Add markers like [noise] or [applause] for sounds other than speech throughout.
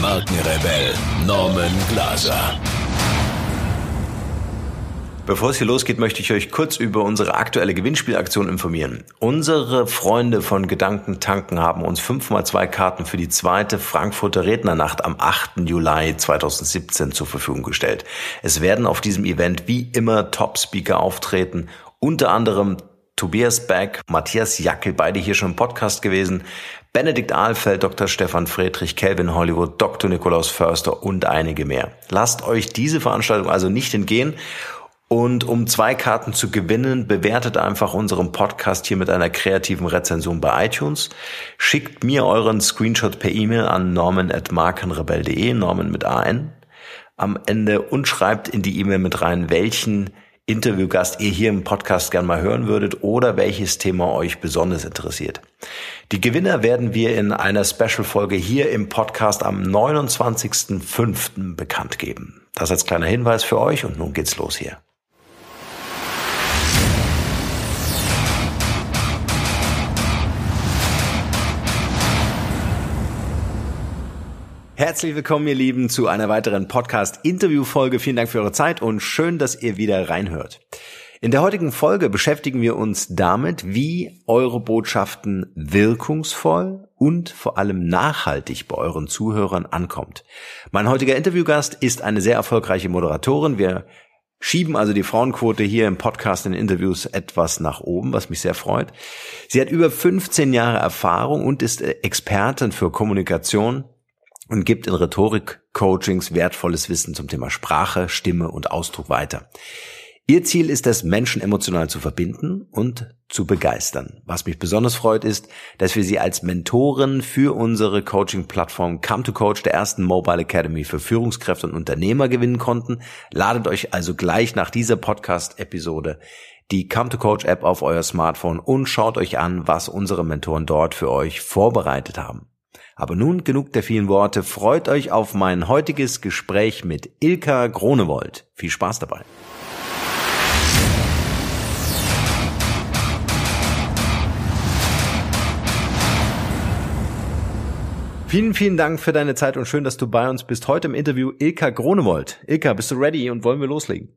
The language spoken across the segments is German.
Markenrebell Norman Glaser. Bevor es hier losgeht, möchte ich euch kurz über unsere aktuelle Gewinnspielaktion informieren. Unsere Freunde von Gedanken tanken haben uns 5x2 Karten für die zweite Frankfurter Rednernacht am 8. Juli 2017 zur Verfügung gestellt. Es werden auf diesem Event wie immer Top-Speaker auftreten, unter anderem Tobias Beck, Matthias Jackel, beide hier schon im Podcast gewesen, Benedikt Ahlfeld, Dr. Stefan Friedrich, Calvin Hollywood, Dr. Nikolaus Förster und einige mehr. Lasst euch diese Veranstaltung also nicht entgehen und um zwei Karten zu gewinnen, bewertet einfach unseren Podcast hier mit einer kreativen Rezension bei iTunes. Schickt mir euren Screenshot per E-Mail an norman.markenrebell.de, Norman mit AN am Ende und schreibt in die E-Mail mit rein, welchen Interviewgast ihr hier im Podcast gern mal hören würdet oder welches Thema euch besonders interessiert. Die Gewinner werden wir in einer Special-Folge hier im Podcast am 29.05. bekannt geben. Das als kleiner Hinweis für euch und nun geht's los hier. Herzlich willkommen, ihr Lieben, zu einer weiteren Podcast-Interview-Folge. Vielen Dank für eure Zeit und schön, dass ihr wieder reinhört. In der heutigen Folge beschäftigen wir uns damit, wie eure Botschaften wirkungsvoll und vor allem nachhaltig bei euren Zuhörern ankommt. Mein heutiger Interviewgast ist eine sehr erfolgreiche Moderatorin. Wir schieben also die Frauenquote hier im Podcast in Interviews etwas nach oben, was mich sehr freut. Sie hat über 15 Jahre Erfahrung und ist Expertin für Kommunikation, und gibt in Rhetorik-Coachings wertvolles Wissen zum Thema Sprache, Stimme und Ausdruck weiter. Ihr Ziel ist es, Menschen emotional zu verbinden und zu begeistern. Was mich besonders freut, ist, dass wir sie als Mentorin für unsere Coaching-Plattform Come to Coach der ersten Mobile Academy für Führungskräfte und Unternehmer gewinnen konnten. Ladet euch also gleich nach dieser Podcast-Episode die Come to Coach App auf euer Smartphone und schaut euch an, was unsere Mentoren dort für euch vorbereitet haben. Aber nun genug der vielen Worte. Freut euch auf mein heutiges Gespräch mit Ilka Gronewold. Viel Spaß dabei. Vielen, vielen Dank für deine Zeit und schön, dass du bei uns bist. Heute im Interview Ilka Gronewold. Ilka, bist du ready und wollen wir loslegen?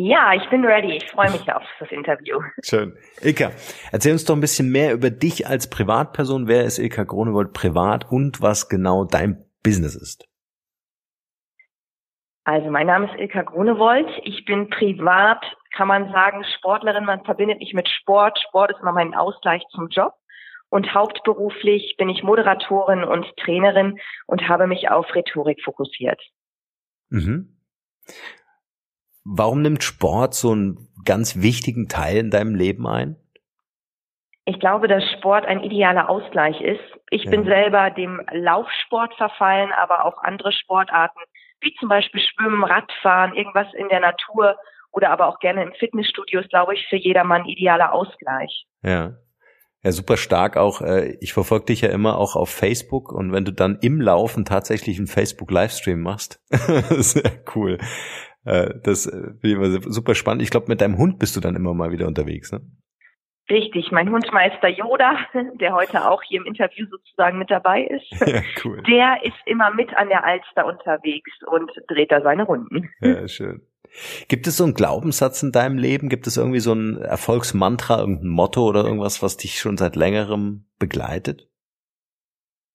Ja, ich bin ready. Ich freue mich auf das Interview. Schön. Ilka, erzähl uns doch ein bisschen mehr über dich als Privatperson. Wer ist Ilka Gronewold privat und was genau dein Business ist? Also mein Name ist Ilka Grunewold. Ich bin privat, kann man sagen, Sportlerin. Man verbindet mich mit Sport. Sport ist immer mein Ausgleich zum Job. Und hauptberuflich bin ich Moderatorin und Trainerin und habe mich auf Rhetorik fokussiert. Mhm. Warum nimmt Sport so einen ganz wichtigen Teil in deinem Leben ein? Ich glaube, dass Sport ein idealer Ausgleich ist. Ich ja. bin selber dem Laufsport verfallen, aber auch andere Sportarten, wie zum Beispiel Schwimmen, Radfahren, irgendwas in der Natur oder aber auch gerne im Fitnessstudio ist, glaube ich, für jedermann idealer Ausgleich. Ja. Ja, super stark auch. Äh, ich verfolge dich ja immer auch auf Facebook und wenn du dann im Laufen tatsächlich einen Facebook-Livestream machst, [laughs] sehr cool. Äh, das äh, finde ich immer super spannend. Ich glaube, mit deinem Hund bist du dann immer mal wieder unterwegs, ne? Richtig, mein Hundmeister Yoda, [laughs] der heute auch hier im Interview sozusagen mit dabei ist, [laughs] ja, cool. der ist immer mit an der Alster unterwegs und dreht da seine Runden. [laughs] Ja, schön. Gibt es so einen Glaubenssatz in deinem Leben? Gibt es irgendwie so ein Erfolgsmantra, irgendein Motto oder irgendwas, was dich schon seit längerem begleitet?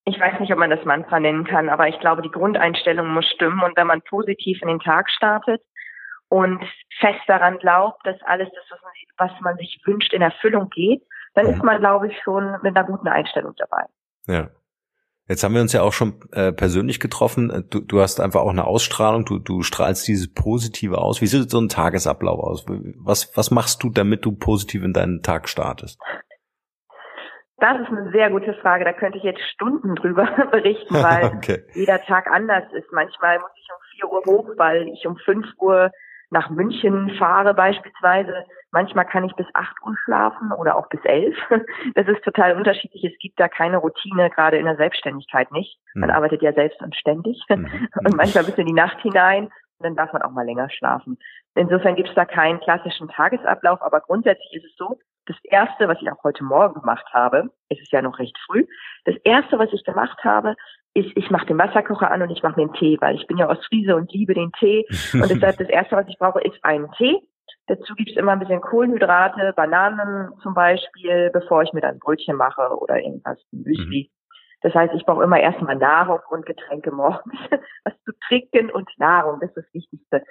Ich weiß nicht, ob man das Mantra nennen kann, aber ich glaube, die Grundeinstellung muss stimmen. Und wenn man positiv in den Tag startet und fest daran glaubt, dass alles das, was man sich wünscht, in Erfüllung geht, dann ist man, glaube ich, schon mit einer guten Einstellung dabei. Ja. Jetzt haben wir uns ja auch schon äh, persönlich getroffen. Du, du hast einfach auch eine Ausstrahlung, du, du strahlst dieses Positive aus. Wie sieht so ein Tagesablauf aus? Was, was machst du, damit du positiv in deinen Tag startest? Das ist eine sehr gute Frage. Da könnte ich jetzt Stunden drüber [laughs] berichten, weil [laughs] okay. jeder Tag anders ist. Manchmal muss ich um 4 Uhr hoch, weil ich um 5 Uhr nach München fahre beispielsweise. Manchmal kann ich bis 8 Uhr schlafen oder auch bis 11. [laughs] Das ist total unterschiedlich. Es gibt da keine Routine, gerade in der Selbstständigkeit nicht. Man mhm. arbeitet ja selbst und ständig mhm. und manchmal bis in die Nacht hinein. Dann darf man auch mal länger schlafen. Insofern gibt es da keinen klassischen Tagesablauf, aber grundsätzlich ist es so, das erste, was ich auch heute Morgen gemacht habe, es ist ja noch recht früh, das erste, was ich gemacht habe, ist, ich mache den Wasserkocher an und ich mache mir einen Tee, weil ich bin ja aus Friese und liebe den Tee. Und deshalb das erste, was ich brauche, ist einen Tee. Dazu gibt es immer ein bisschen Kohlenhydrate, Bananen zum Beispiel, bevor ich mir dann Brötchen mache oder irgendwas, Müsli. Mhm. Das heißt, ich brauche immer erstmal Nahrung und Getränke morgens. [laughs] Was zu trinken und Nahrung, das ist das Wichtigste.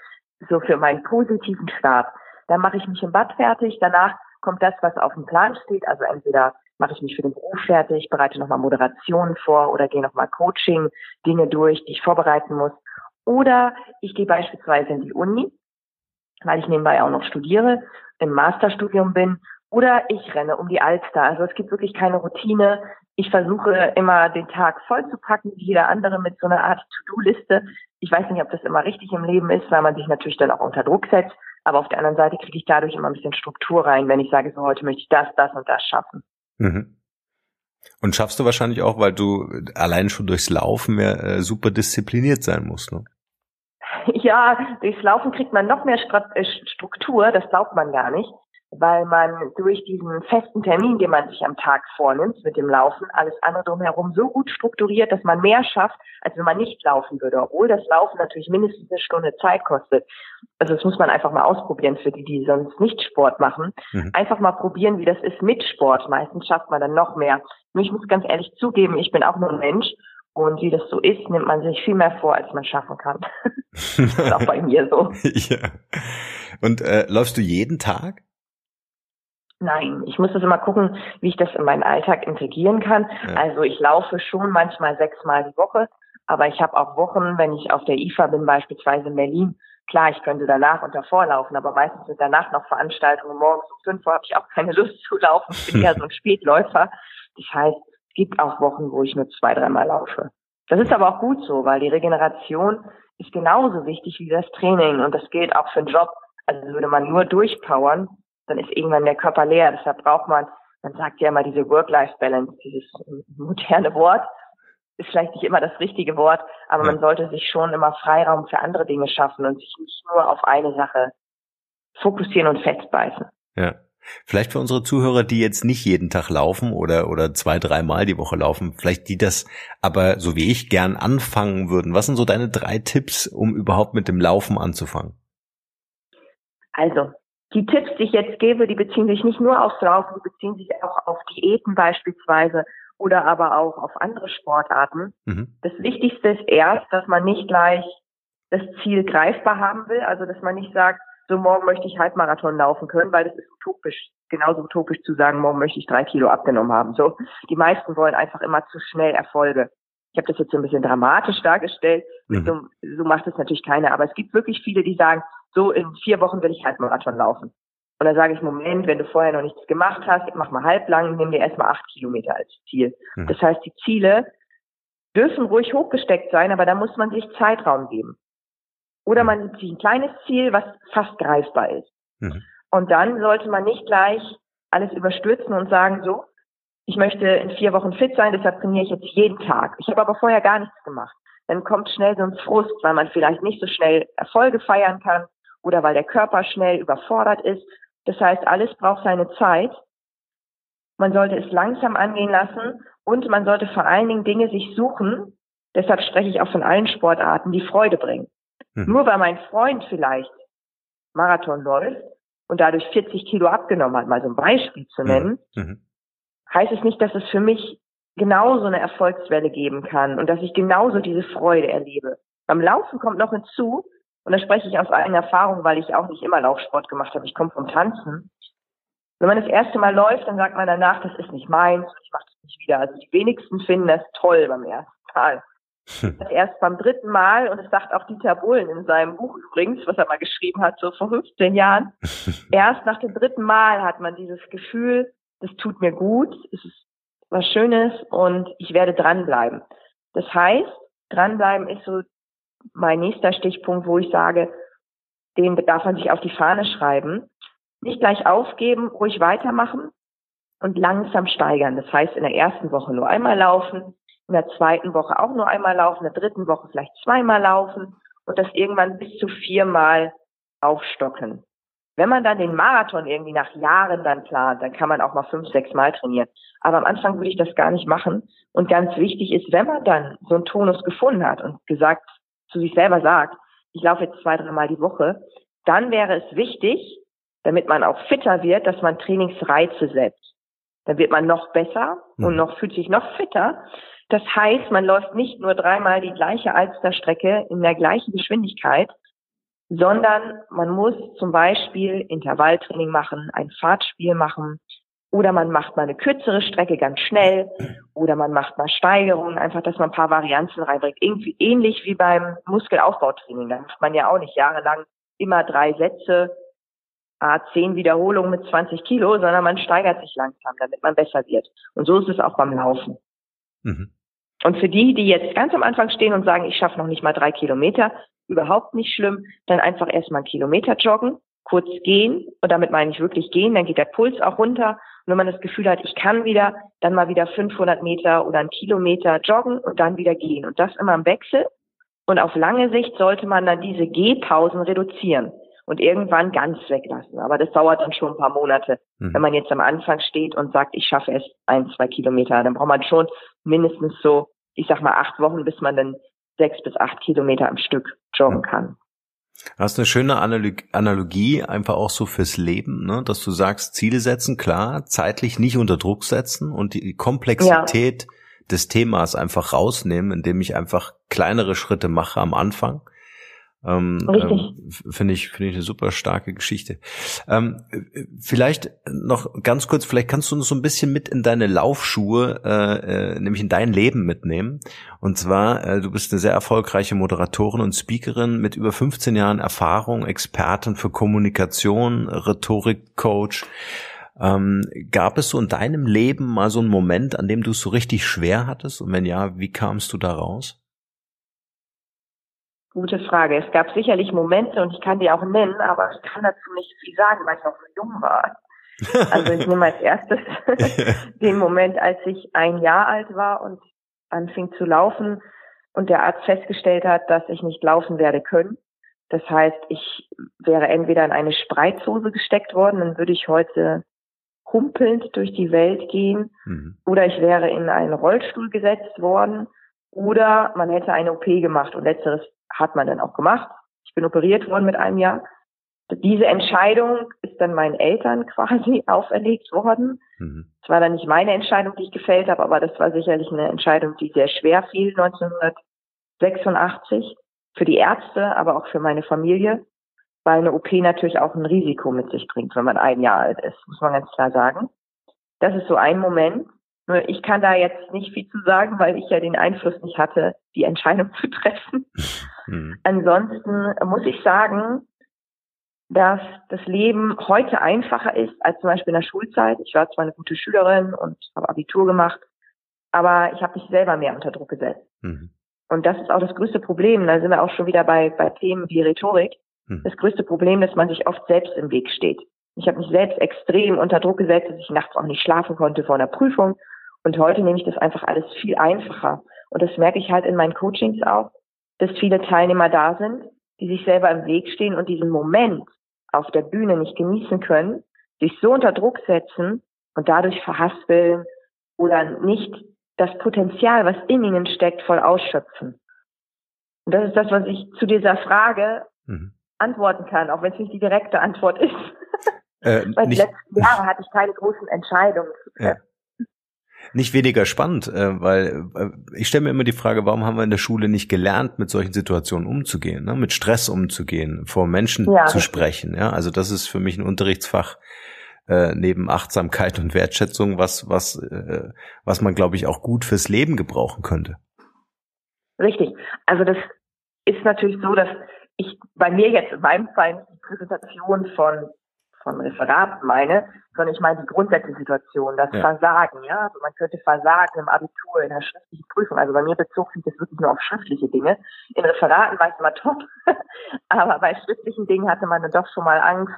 So für meinen positiven Start. Dann mache ich mich im Bad fertig. Danach kommt das, was auf dem Plan steht. Also entweder mache ich mich für den Beruf fertig, bereite nochmal Moderationen vor oder gehe nochmal Coaching, Dinge durch, die ich vorbereiten muss. Oder ich gehe beispielsweise in die Uni, weil ich nebenbei auch noch studiere, im Masterstudium bin. Oder ich renne um die Alster. Also es gibt wirklich keine Routine. Ich versuche immer den Tag voll zu packen, wie jeder andere mit so einer Art To-Do-Liste. Ich weiß nicht, ob das immer richtig im Leben ist, weil man sich natürlich dann auch unter Druck setzt. Aber auf der anderen Seite kriege ich dadurch immer ein bisschen Struktur rein, wenn ich sage, so heute möchte ich das, das und das schaffen. Mhm. Und schaffst du wahrscheinlich auch, weil du allein schon durchs Laufen mehr äh, super diszipliniert sein musst, ne? [laughs] Ja, durchs Laufen kriegt man noch mehr äh, Struktur, das glaubt man gar nicht weil man durch diesen festen Termin, den man sich am Tag vornimmt mit dem Laufen, alles andere drumherum so gut strukturiert, dass man mehr schafft, als wenn man nicht laufen würde, obwohl das Laufen natürlich mindestens eine Stunde Zeit kostet. Also das muss man einfach mal ausprobieren für die, die sonst nicht Sport machen. Mhm. Einfach mal probieren, wie das ist mit Sport. Meistens schafft man dann noch mehr. Nur ich muss ganz ehrlich zugeben, ich bin auch nur ein Mensch und wie das so ist, nimmt man sich viel mehr vor, als man schaffen kann. [laughs] das ist auch bei mir so. ja. Und äh, läufst du jeden Tag? Nein, ich muss das immer gucken, wie ich das in meinen Alltag integrieren kann. Ja. Also ich laufe schon manchmal sechsmal die Woche, aber ich habe auch Wochen, wenn ich auf der IFA bin, beispielsweise in Berlin. Klar, ich könnte danach und davor laufen, aber meistens sind danach noch Veranstaltungen. Morgens um fünf Uhr habe ich auch keine Lust zu laufen. Ich bin [laughs] eher so ein Spätläufer. Das heißt, es gibt auch Wochen, wo ich nur zwei, dreimal laufe. Das ist aber auch gut so, weil die Regeneration ist genauso wichtig wie das Training und das gilt auch für den Job. Also würde man nur durchpowern, dann ist irgendwann der Körper leer. Deshalb braucht man, man sagt ja immer diese Work-Life-Balance, dieses moderne Wort, ist vielleicht nicht immer das richtige Wort, aber ja. man sollte sich schon immer Freiraum für andere Dinge schaffen und sich nicht nur auf eine Sache fokussieren und festbeißen. Ja. Vielleicht für unsere Zuhörer, die jetzt nicht jeden Tag laufen oder, oder zwei, dreimal die Woche laufen, vielleicht die das aber so wie ich gern anfangen würden. Was sind so deine drei Tipps, um überhaupt mit dem Laufen anzufangen? Also, die Tipps, die ich jetzt gebe, die beziehen sich nicht nur aufs Laufen, die beziehen sich auch auf Diäten beispielsweise oder aber auch auf andere Sportarten. Mhm. Das Wichtigste ist erst, dass man nicht gleich das Ziel greifbar haben will, also dass man nicht sagt, so morgen möchte ich Halbmarathon laufen können, weil das ist utopisch, genauso utopisch zu sagen, morgen möchte ich drei Kilo abgenommen haben. So, die meisten wollen einfach immer zu schnell Erfolge. Ich habe das jetzt so ein bisschen dramatisch dargestellt. Mhm. So, so macht es natürlich keiner. Aber es gibt wirklich viele, die sagen, so in vier Wochen will ich Halbmarathon laufen. Und dann sage ich, Moment, wenn du vorher noch nichts gemacht hast, mach mal halblang, nimm dir erstmal acht Kilometer als Ziel. Mhm. Das heißt, die Ziele dürfen ruhig hochgesteckt sein, aber da muss man sich Zeitraum geben. Oder man nimmt sich ein kleines Ziel, was fast greifbar ist. Mhm. Und dann sollte man nicht gleich alles überstürzen und sagen, so, ich möchte in vier Wochen fit sein, deshalb trainiere ich jetzt jeden Tag. Ich habe aber vorher gar nichts gemacht. Dann kommt schnell so ein Frust, weil man vielleicht nicht so schnell Erfolge feiern kann oder weil der Körper schnell überfordert ist. Das heißt, alles braucht seine Zeit. Man sollte es langsam angehen lassen und man sollte vor allen Dingen Dinge sich suchen. Deshalb spreche ich auch von allen Sportarten, die Freude bringen. Mhm. Nur weil mein Freund vielleicht Marathon läuft und dadurch 40 Kilo abgenommen hat, mal so ein Beispiel zu nennen, mhm heißt es nicht, dass es für mich genauso eine Erfolgswelle geben kann und dass ich genauso diese Freude erlebe. Beim Laufen kommt noch hinzu, und da spreche ich aus eigener Erfahrung, weil ich auch nicht immer Laufsport gemacht habe, ich komme vom Tanzen. Wenn man das erste Mal läuft, dann sagt man danach, das ist nicht meins, ich mache das nicht wieder. Also die wenigsten finden das toll beim ersten Mal. Das erst beim dritten Mal, und das sagt auch Dieter Bohlen in seinem Buch übrigens, was er mal geschrieben hat, so vor 15 Jahren, [laughs] erst nach dem dritten Mal hat man dieses Gefühl, das tut mir gut, es ist was Schönes und ich werde dranbleiben. Das heißt, dranbleiben ist so mein nächster Stichpunkt, wo ich sage, den darf man sich auf die Fahne schreiben. Nicht gleich aufgeben, ruhig weitermachen und langsam steigern. Das heißt, in der ersten Woche nur einmal laufen, in der zweiten Woche auch nur einmal laufen, in der dritten Woche vielleicht zweimal laufen und das irgendwann bis zu viermal aufstocken. Wenn man dann den Marathon irgendwie nach Jahren dann plant, dann kann man auch mal fünf, sechs Mal trainieren. Aber am Anfang würde ich das gar nicht machen. Und ganz wichtig ist, wenn man dann so einen Tonus gefunden hat und gesagt, zu sich selber sagt, ich laufe jetzt zwei, dreimal die Woche, dann wäre es wichtig, damit man auch fitter wird, dass man Trainingsreize setzt. Dann wird man noch besser und hm. noch fühlt sich noch fitter. Das heißt, man läuft nicht nur dreimal die gleiche Alsterstrecke in der gleichen Geschwindigkeit, sondern man muss zum Beispiel Intervalltraining machen, ein Fahrtspiel machen oder man macht mal eine kürzere Strecke ganz schnell oder man macht mal Steigerungen, einfach, dass man ein paar Varianzen reinbringt. Irgendwie ähnlich wie beim Muskelaufbautraining. Da macht man ja auch nicht jahrelang immer drei Sätze, ah, zehn Wiederholungen mit 20 Kilo, sondern man steigert sich langsam, damit man besser wird. Und so ist es auch beim Laufen. Mhm. Und für die, die jetzt ganz am Anfang stehen und sagen, ich schaffe noch nicht mal drei Kilometer, überhaupt nicht schlimm, dann einfach erstmal einen Kilometer joggen, kurz gehen, und damit meine ich wirklich gehen, dann geht der Puls auch runter. Und wenn man das Gefühl hat, ich kann wieder, dann mal wieder 500 Meter oder einen Kilometer joggen und dann wieder gehen. Und das immer im Wechsel. Und auf lange Sicht sollte man dann diese Gehpausen reduzieren und irgendwann ganz weglassen. Aber das dauert dann schon ein paar Monate. Mhm. Wenn man jetzt am Anfang steht und sagt, ich schaffe es ein, zwei Kilometer, dann braucht man schon mindestens so, ich sag mal, acht Wochen, bis man dann sechs bis acht Kilometer am Stück joggen kann. Das ist eine schöne Analogie, einfach auch so fürs Leben, ne? dass du sagst, Ziele setzen, klar, zeitlich nicht unter Druck setzen und die Komplexität ja. des Themas einfach rausnehmen, indem ich einfach kleinere Schritte mache am Anfang ähm, ähm, finde ich, finde ich eine super starke Geschichte. Ähm, vielleicht noch ganz kurz, vielleicht kannst du uns so ein bisschen mit in deine Laufschuhe, äh, äh, nämlich in dein Leben mitnehmen. Und zwar, äh, du bist eine sehr erfolgreiche Moderatorin und Speakerin mit über 15 Jahren Erfahrung, Expertin für Kommunikation, Rhetorik-Coach. Ähm, gab es so in deinem Leben mal so einen Moment, an dem du es so richtig schwer hattest? Und wenn ja, wie kamst du da raus? Gute Frage. Es gab sicherlich Momente und ich kann die auch nennen, aber ich kann dazu nicht viel sagen, weil ich noch so jung war. [laughs] Also ich nehme als erstes [laughs] den Moment, als ich ein Jahr alt war und anfing zu laufen und der Arzt festgestellt hat, dass ich nicht laufen werde können. Das heißt, ich wäre entweder in eine Spreizhose gesteckt worden, dann würde ich heute humpelnd durch die Welt gehen, mhm. oder ich wäre in einen Rollstuhl gesetzt worden, oder man hätte eine OP gemacht und letzteres hat man dann auch gemacht. Ich bin operiert worden mit einem Jahr. Diese Entscheidung ist dann meinen Eltern [laughs] quasi auferlegt worden. Mhm. Es war dann nicht meine Entscheidung, die ich gefällt habe, aber das war sicherlich eine Entscheidung, die sehr schwer fiel 1986 für die Ärzte, aber auch für meine Familie, weil eine OP natürlich auch ein Risiko mit sich bringt, wenn man ein Jahr alt ist, muss man ganz klar sagen. Das ist so ein Moment. Ich kann da jetzt nicht viel zu sagen, weil ich ja den Einfluss nicht hatte, die Entscheidung [laughs] zu treffen. Mhm. Ansonsten muss ich sagen, dass das Leben heute einfacher ist als zum Beispiel in der Schulzeit. Ich war zwar eine gute Schülerin und habe Abitur gemacht, aber ich habe mich selber mehr unter Druck gesetzt. Mhm. Und das ist auch das größte Problem. Da sind wir auch schon wieder bei, bei Themen wie Rhetorik. Mhm. Das größte Problem, dass man sich oft selbst im Weg steht. Ich habe mich selbst extrem unter Druck gesetzt, dass ich nachts auch nicht schlafen konnte vor einer Prüfung. Und heute nehme ich das einfach alles viel einfacher. Und das merke ich halt in meinen Coachings auch, dass viele Teilnehmer da sind, die sich selber im Weg stehen und diesen Moment auf der Bühne nicht genießen können, sich so unter Druck setzen und dadurch verhaspeln oder nicht das Potenzial, was in ihnen steckt, voll ausschöpfen. Und das ist das, was ich zu dieser Frage mhm. antworten kann, auch wenn es nicht die direkte Antwort ist. Äh, [laughs] Weil die letzten Jahre hatte ich keine großen Entscheidungen zu treffen. Ja nicht weniger spannend, äh, weil äh, ich stelle mir immer die Frage, warum haben wir in der Schule nicht gelernt, mit solchen Situationen umzugehen, ne? mit Stress umzugehen, vor Menschen ja. zu sprechen. Ja, also das ist für mich ein Unterrichtsfach äh, neben Achtsamkeit und Wertschätzung, was was äh, was man glaube ich auch gut fürs Leben gebrauchen könnte. Richtig. Also das ist natürlich so, dass ich bei mir jetzt in meinem Fall die Präsentation von von Referat meine, sondern ich meine die Grundsätzliche Situation, das ja. Versagen, ja. Also man könnte Versagen im Abitur, in der schriftlichen Prüfung. Also bei mir bezog sich das wirklich nur auf schriftliche Dinge. In Referaten war ich immer top, [laughs] aber bei schriftlichen Dingen hatte man dann doch schon mal Angst,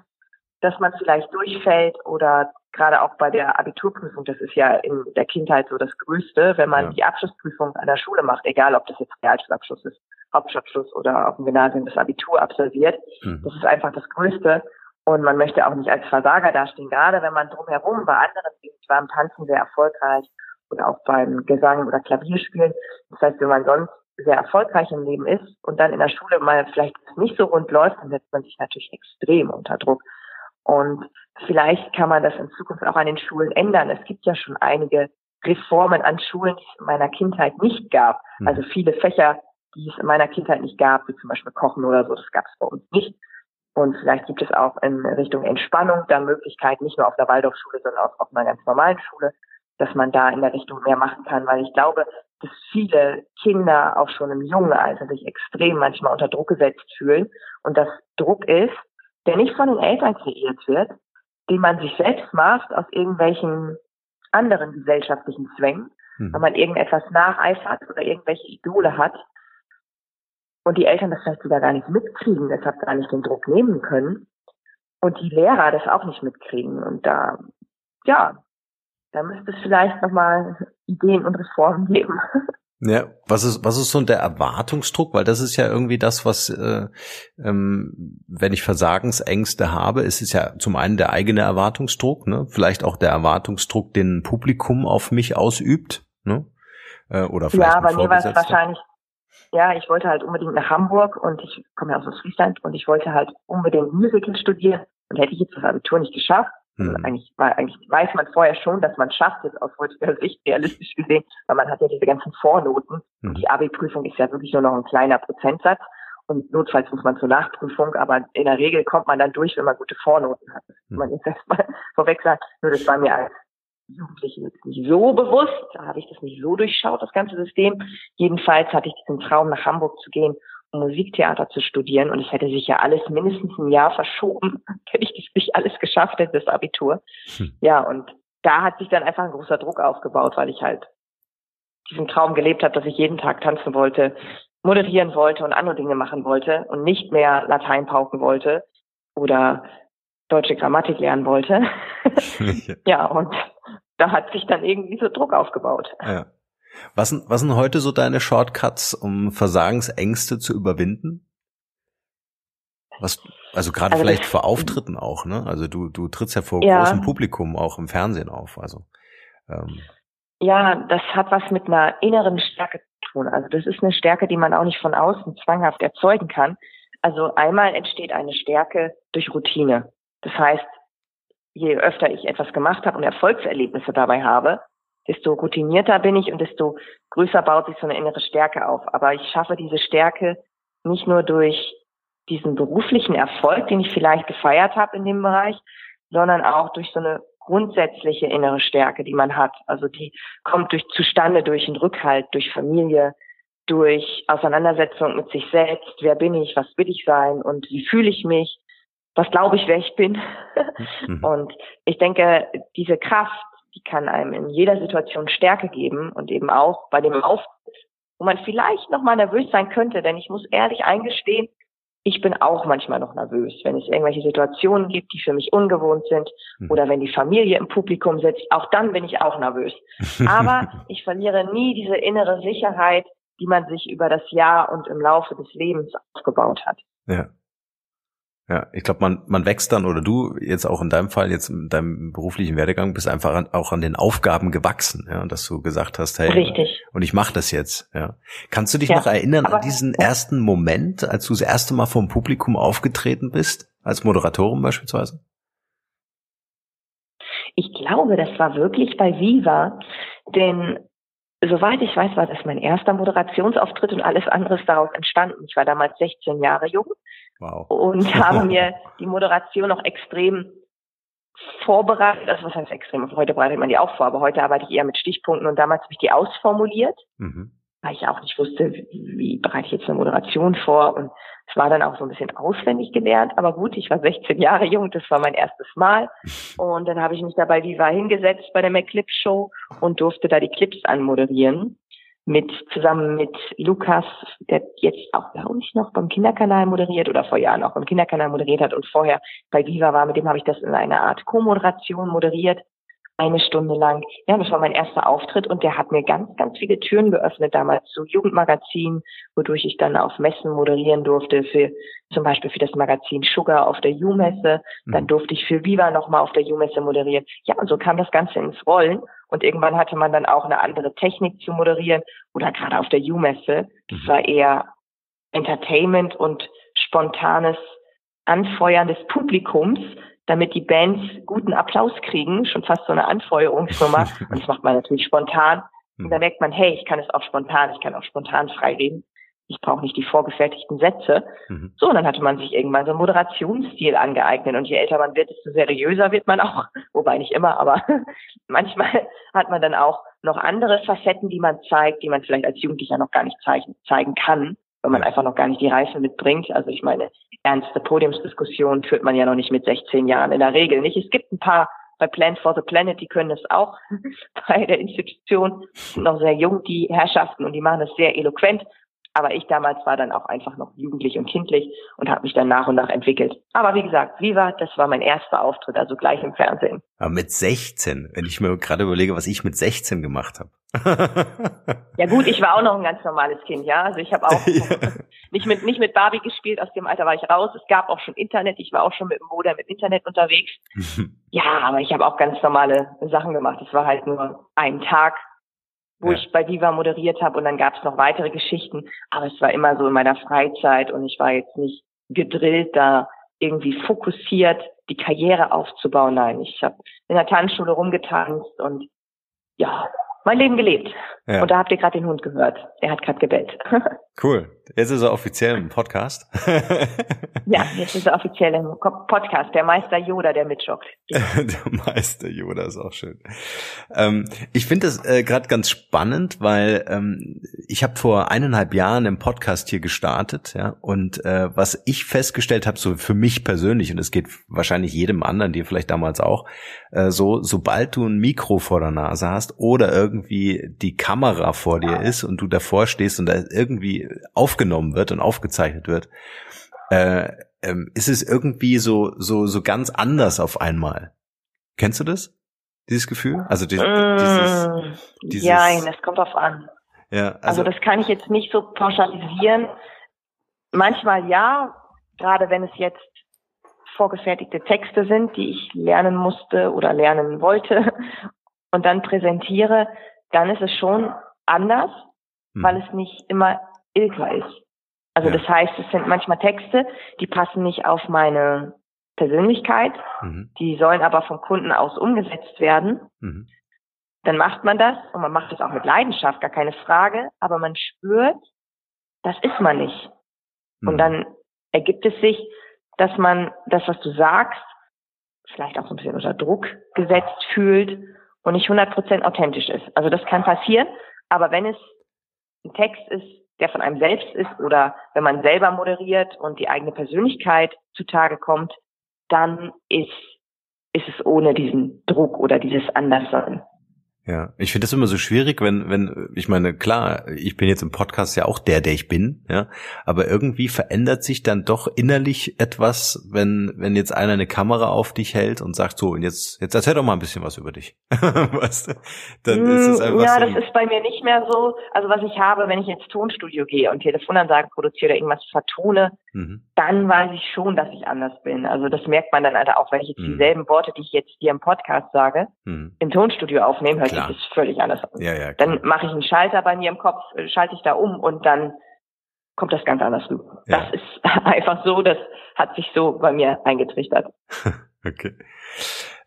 dass man vielleicht durchfällt oder gerade auch bei der Abiturprüfung, das ist ja in der Kindheit so das Größte, wenn man ja. die Abschlussprüfung an der Schule macht, egal ob das jetzt Realschulabschluss ist, Hauptschulabschluss oder auf dem Gymnasium das Abitur absolviert. Mhm. Das ist einfach das Größte. Und man möchte auch nicht als Versager dastehen, gerade wenn man drumherum bei anderen Dingen, ich war im Tanzen sehr erfolgreich oder auch beim Gesang oder Klavierspielen. Das heißt, wenn man sonst sehr erfolgreich im Leben ist und dann in der Schule mal vielleicht nicht so rund läuft, dann setzt man sich natürlich extrem unter Druck. Und vielleicht kann man das in Zukunft auch an den Schulen ändern. Es gibt ja schon einige Reformen an Schulen, die es in meiner Kindheit nicht gab. Mhm. Also viele Fächer, die es in meiner Kindheit nicht gab, wie zum Beispiel Kochen oder so, das gab es bei uns nicht. Und vielleicht gibt es auch in Richtung Entspannung da Möglichkeiten, nicht nur auf der Waldorfschule, sondern auch auf einer ganz normalen Schule, dass man da in der Richtung mehr machen kann, weil ich glaube, dass viele Kinder auch schon im jungen Alter sich extrem manchmal unter Druck gesetzt fühlen. Und das Druck ist, der nicht von den Eltern kreiert wird, den man sich selbst macht aus irgendwelchen anderen gesellschaftlichen Zwängen, mhm. wenn man irgendetwas nacheifert oder irgendwelche Idole hat und die Eltern das vielleicht sogar gar nicht mitkriegen, deshalb gar nicht den Druck nehmen können und die Lehrer das auch nicht mitkriegen und da, ja, da müsste es vielleicht nochmal Ideen und Reformen [laughs] geben. Ja, was ist, was ist so der Erwartungsdruck? Weil das ist ja irgendwie das, was, äh, ähm, wenn ich Versagensängste habe, ist es ja zum einen der eigene Erwartungsdruck, ne? vielleicht auch der Erwartungsdruck, den ein Publikum auf mich ausübt, ne? Äh, oder vielleicht Ja, bei mir war es wahrscheinlich, ja, ich wollte halt unbedingt nach Hamburg und ich komme ja aus Friesland und ich wollte halt unbedingt Musical studieren und hätte ich jetzt das Abitur nicht geschafft, also eigentlich, weil eigentlich weiß man vorher schon, dass man schafft, jetzt aus heutiger Sicht realistisch gesehen, weil man hat ja diese ganzen Vornoten. Mhm. Die Abi-Prüfung ist ja wirklich nur noch ein kleiner Prozentsatz. Und notfalls muss man zur Nachprüfung, aber in der Regel kommt man dann durch, wenn man gute Vornoten hat. Mhm. man jetzt erstmal [laughs] vorweg sagt, nur das war mir als Jugendliche jetzt nicht so bewusst, da habe ich das nicht so durchschaut, das ganze System. Jedenfalls hatte ich diesen Traum, nach Hamburg zu gehen Musiktheater zu studieren und es hätte sich ja alles mindestens ein Jahr verschoben, [laughs] hätte ich das nicht alles geschafft hätte, das Abitur. Hm. Ja, und da hat sich dann einfach ein großer Druck aufgebaut, weil ich halt diesen Traum gelebt habe, dass ich jeden Tag tanzen wollte, moderieren wollte und andere Dinge machen wollte und nicht mehr Latein pauken wollte oder deutsche Grammatik lernen wollte. [laughs] [laughs] ja, und da hat sich dann irgendwie so Druck aufgebaut. Ja. Was, sind, was sind heute so deine Shortcuts, um Versagensängste zu überwinden? Was, also gerade also vielleicht vor Auftritten auch, ne? Also du, du trittst ja vor ja. großem Publikum auch im Fernsehen auf. Also ähm. ja, das hat was mit einer inneren Stärke zu tun. Also das ist eine Stärke, die man auch nicht von außen zwanghaft erzeugen kann. Also einmal entsteht eine Stärke durch Routine. Das heißt, je öfter ich etwas gemacht habe und Erfolgserlebnisse dabei habe, desto routinierter bin ich und desto größer baut sich so eine innere Stärke auf. Aber ich schaffe diese Stärke nicht nur durch diesen beruflichen Erfolg, den ich vielleicht gefeiert habe in dem Bereich, sondern auch durch so eine grundsätzliche innere Stärke, die man hat. Also die kommt durch zustande durch einen Rückhalt, durch Familie, durch Auseinandersetzung mit sich selbst. Wer bin ich? Was will ich sein? Und wie fühle ich mich? Was glaube ich, wer ich bin? Mhm. [laughs] Und ich denke, diese Kraft, die kann einem in jeder Situation Stärke geben und eben auch bei dem Auftritt, wo man vielleicht noch mal nervös sein könnte, denn ich muss ehrlich eingestehen, ich bin auch manchmal noch nervös, wenn es irgendwelche Situationen gibt, die für mich ungewohnt sind hm. oder wenn die Familie im Publikum sitzt, auch dann bin ich auch nervös. [laughs] Aber ich verliere nie diese innere Sicherheit, die man sich über das Jahr und im Laufe des Lebens aufgebaut hat. Ja. Ja, ich glaube, man, man wächst dann, oder du jetzt auch in deinem Fall, jetzt in deinem beruflichen Werdegang, bist einfach an, auch an den Aufgaben gewachsen, ja, dass du gesagt hast, hey, Richtig. und ich mache das jetzt, ja. Kannst du dich ja, noch erinnern an diesen ersten Moment, als du das erste Mal vor dem Publikum aufgetreten bist, als Moderatorin beispielsweise? Ich glaube, das war wirklich bei Viva, denn soweit ich weiß, war das mein erster Moderationsauftritt und alles andere ist daraus entstanden. Ich war damals 16 Jahre jung wow. und habe mir [laughs] die Moderation noch extrem vorbereitet. Also was heißt extrem? Also heute bereitet man die auch vor, aber heute arbeite ich eher mit Stichpunkten und damals habe ich die ausformuliert, mhm. weil ich auch nicht wusste, wie, wie bereite ich jetzt eine Moderation vor und es war dann auch so ein bisschen auswendig gelernt, aber gut, ich war 16 Jahre jung, das war mein erstes Mal. [laughs] Und dann habe ich mich dabei Viva hingesetzt bei der McClip Show und durfte da die Clips anmoderieren. Mit zusammen mit Lukas, der jetzt auch, glaube ich, noch beim Kinderkanal moderiert oder vor Jahren auch beim Kinderkanal moderiert hat und vorher bei Viva war, mit dem habe ich das in einer Art Co-Moderation moderiert eine Stunde lang. Ja, das war mein erster Auftritt und der hat mir ganz, ganz viele Türen geöffnet damals zu Jugendmagazinen, wodurch ich dann auf Messen moderieren durfte, für zum Beispiel für das Magazin Sugar auf der U-Messe. Dann mhm. durfte ich für Viva nochmal auf der U-Messe moderieren. Ja, und so kam das Ganze ins Rollen und irgendwann hatte man dann auch eine andere Technik zu moderieren oder gerade auf der U-Messe. Das mhm. war eher Entertainment und spontanes Anfeuern des Publikums damit die Bands guten Applaus kriegen, schon fast so eine Anfeuerungsnummer. [laughs] und das macht man natürlich spontan. Und dann merkt man, hey, ich kann es auch spontan, ich kann auch spontan frei reden. Ich brauche nicht die vorgefertigten Sätze. Mhm. So, und dann hatte man sich irgendwann so einen Moderationsstil angeeignet. Und je älter man wird, desto seriöser wird man auch. [laughs] Wobei nicht immer, aber [laughs] manchmal hat man dann auch noch andere Facetten, die man zeigt, die man vielleicht als Jugendlicher noch gar nicht zeigen, zeigen kann wenn man einfach noch gar nicht die Reife mitbringt. Also ich meine, ernste Podiumsdiskussionen führt man ja noch nicht mit 16 Jahren in der Regel nicht. Es gibt ein paar bei Plan for the Planet, die können das auch [laughs] bei der Institution, sind noch sehr jung, die Herrschaften, und die machen das sehr eloquent. Aber ich damals war dann auch einfach noch jugendlich und kindlich und habe mich dann nach und nach entwickelt. Aber wie gesagt, Viva, das war mein erster Auftritt, also gleich im Fernsehen. Aber mit 16, wenn ich mir gerade überlege, was ich mit 16 gemacht habe. [laughs] ja gut, ich war auch noch ein ganz normales Kind, ja. Also ich habe auch [laughs] ja. [laughs] nicht mit nicht mit Barbie gespielt, aus dem Alter war ich raus. Es gab auch schon Internet, ich war auch schon mit dem Modem mit Internet unterwegs. ja, aber ich habe auch ganz normale Sachen gemacht. Es war halt nur ein Tag wo ja. ich bei Viva moderiert habe und dann gab es noch weitere Geschichten. Aber es war immer so in meiner Freizeit und ich war jetzt nicht gedrillt, da irgendwie fokussiert die Karriere aufzubauen. Nein, ich habe in der Tanzschule rumgetanzt und ja, mein Leben gelebt. Ja. Und da habt ihr gerade den Hund gehört. Er hat gerade gebellt. [laughs] Cool. Jetzt ist er offiziell im Podcast. [laughs] ja, jetzt ist er offiziell im Podcast. Der Meister Yoda, der mitschockt. [laughs] der Meister Yoda ist auch schön. Ähm, ich finde das äh, gerade ganz spannend, weil ähm, ich habe vor eineinhalb Jahren im Podcast hier gestartet, ja, und äh, was ich festgestellt habe, so für mich persönlich, und es geht wahrscheinlich jedem anderen, dir vielleicht damals auch, äh, so, sobald du ein Mikro vor der Nase hast oder irgendwie die Kamera vor dir ist und du davor stehst und da irgendwie aufgenommen wird und aufgezeichnet wird, äh, ähm, ist es irgendwie so so so ganz anders auf einmal. Kennst du das? Dieses Gefühl? Also die, mmh, dieses, dieses Ja, das kommt drauf an. Ja, also, also das kann ich jetzt nicht so pauschalisieren. Manchmal ja, gerade wenn es jetzt vorgefertigte Texte sind, die ich lernen musste oder lernen wollte und dann präsentiere, dann ist es schon anders, hm. weil es nicht immer Ilka ist. Also ja. das heißt, es sind manchmal Texte, die passen nicht auf meine Persönlichkeit, mhm. die sollen aber vom Kunden aus umgesetzt werden. Mhm. Dann macht man das und man macht es auch mit Leidenschaft, gar keine Frage, aber man spürt, das ist man nicht. Mhm. Und dann ergibt es sich, dass man das, was du sagst, vielleicht auch so ein bisschen unter Druck gesetzt fühlt und nicht 100% authentisch ist. Also das kann passieren, aber wenn es ein Text ist, der von einem selbst ist oder wenn man selber moderiert und die eigene Persönlichkeit zutage kommt, dann ist, ist es ohne diesen Druck oder dieses Anderssein. Ja, ich finde das immer so schwierig, wenn, wenn, ich meine, klar, ich bin jetzt im Podcast ja auch der, der ich bin, ja, aber irgendwie verändert sich dann doch innerlich etwas, wenn, wenn jetzt einer eine Kamera auf dich hält und sagt so, und jetzt, jetzt erzähl doch mal ein bisschen was über dich. [laughs] weißt du? Dann ist es mm, einfach Ja, so das ist bei mir nicht mehr so. Also was ich habe, wenn ich ins Tonstudio gehe und Telefonansagen produziere oder irgendwas vertone, mhm. dann weiß ich schon, dass ich anders bin. Also das merkt man dann halt auch, wenn ich jetzt mhm. dieselben Worte, die ich jetzt hier im Podcast sage, mhm. im Tonstudio aufnehme, Klar. das völlig anders an. Ja, ja, dann mache ich einen Schalter bei mir im Kopf, äh, schalte ich da um und dann kommt das ganz anders rüber. Ja. Das ist [laughs] einfach so, das hat sich so bei mir eingetrichtert. [laughs] okay.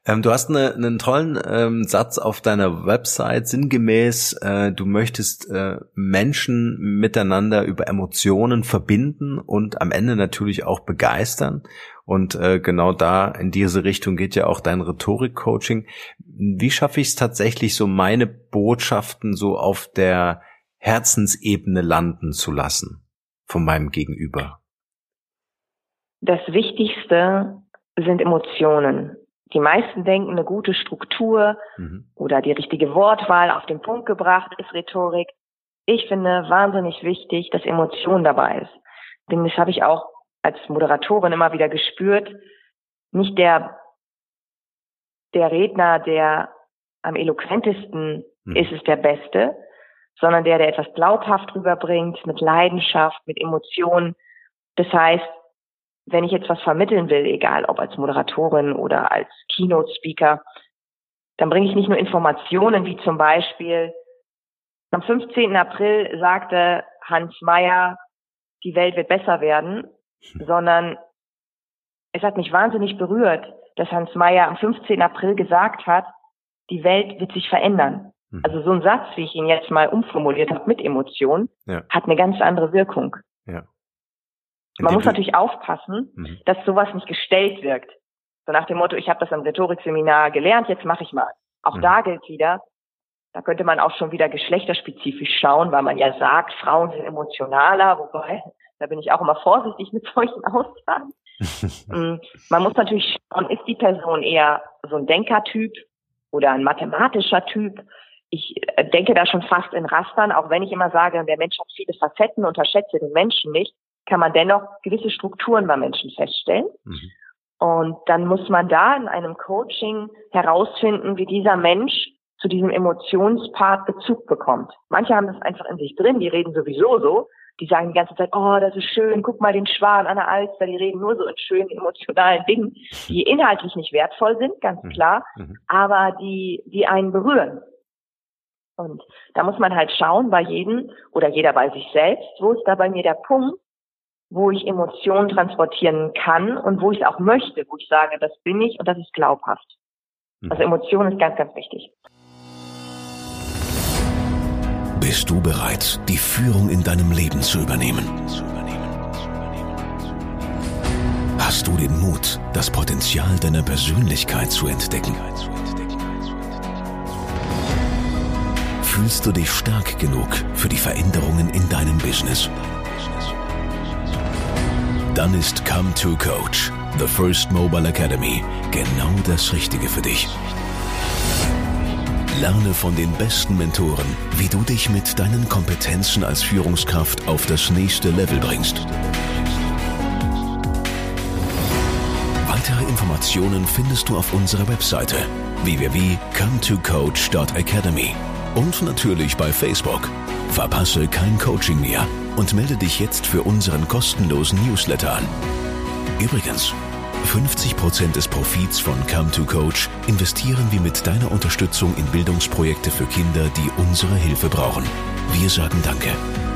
Ähm, du hast eine, einen tollen ähm, Satz auf deiner Website, sinngemäß, äh, du möchtest äh, Menschen miteinander über Emotionen verbinden und am Ende natürlich auch begeistern. Und äh, genau da in diese Richtung geht ja auch dein Rhetorik-Coaching. Wie schaffe ich es tatsächlich, so meine Botschaften so auf der Herzensebene landen zu lassen von meinem Gegenüber? Das Wichtigste sind Emotionen. Die meisten denken, eine gute Struktur mhm. oder die richtige Wortwahl auf den Punkt gebracht ist Rhetorik. ich finde wahnsinnig wichtig, dass Emotion dabei ist. Denn das habe ich auch als Moderatorin immer wieder gespürt. Nicht der, der Redner, der am eloquentesten mhm. ist, ist der Beste, sondern der, der etwas glaubhaft rüberbringt, mit Leidenschaft, mit Emotionen. Das heißt, wenn ich jetzt was vermitteln will, egal ob als Moderatorin oder als Keynote-Speaker, dann bringe ich nicht nur Informationen, wie zum Beispiel, am 15. April sagte Hans Meyer, die Welt wird besser werden, sondern es hat mich wahnsinnig berührt, dass Hans Meyer am 15. April gesagt hat, die Welt wird sich verändern. Mhm. Also so ein Satz, wie ich ihn jetzt mal umformuliert habe mit Emotion, ja. hat eine ganz andere Wirkung. Man muss natürlich aufpassen, mhm. dass sowas nicht gestellt wirkt. So nach dem Motto, ich habe das am Rhetorikseminar gelernt, jetzt mache ich mal. Auch mhm. da gilt wieder, da könnte man auch schon wieder geschlechterspezifisch schauen, weil man ja sagt, Frauen sind emotionaler, wobei, da bin ich auch immer vorsichtig mit solchen Aussagen. [laughs] Mm, man muss natürlich schauen, ist die Person eher so ein Denkertyp oder ein mathematischer Typ? Ich äh, denke da schon fast in Rastern, auch wenn ich immer sage, der Mensch hat viele Facetten, unterschätze den Menschen nicht, kann man dennoch gewisse Strukturen bei Menschen feststellen. Mhm. Und dann muss man da in einem Coaching herausfinden, wie dieser Mensch zu diesem Emotionspart Bezug bekommt. Manche haben das einfach in sich drin, die reden sowieso so. Die sagen die ganze Zeit, oh, das ist schön, guck mal den Schwan an der Alster, die reden nur so in schönen emotionalen Dingen, die inhaltlich nicht wertvoll sind, ganz mhm. klar, mhm. aber die, die einen berühren. Und da muss man halt schauen bei jedem oder jeder bei sich selbst, wo ist da bei mir der Punkt, wo ich Emotionen transportieren kann und wo ich es auch möchte, wo ich sage, das bin ich und das ist glaubhaft. Mhm. Also Emotion ist ganz, ganz wichtig. Bist du bereit, die Führung in deinem Leben zu übernehmen? Hast du den Mut, das Potenzial deiner Persönlichkeit zu entdecken? Fühlst du dich stark genug für die Veränderungen in deinem Business? Dann ist Come to Coach, The First Mobile Academy, genau das Richtige für dich. Lerne von den besten Mentoren, wie du dich mit deinen Kompetenzen als Führungskraft auf das nächste Level bringst. Weitere Informationen findest du auf unserer Webseite www.cometocoach.academy und natürlich bei Facebook. Verpasse kein Coaching mehr und melde dich jetzt für unseren kostenlosen Newsletter an. Übrigens, 50% des Profits von Come to Coach investieren wir mit deiner Unterstützung in Bildungsprojekte für Kinder, die unsere Hilfe brauchen. Wir sagen Danke,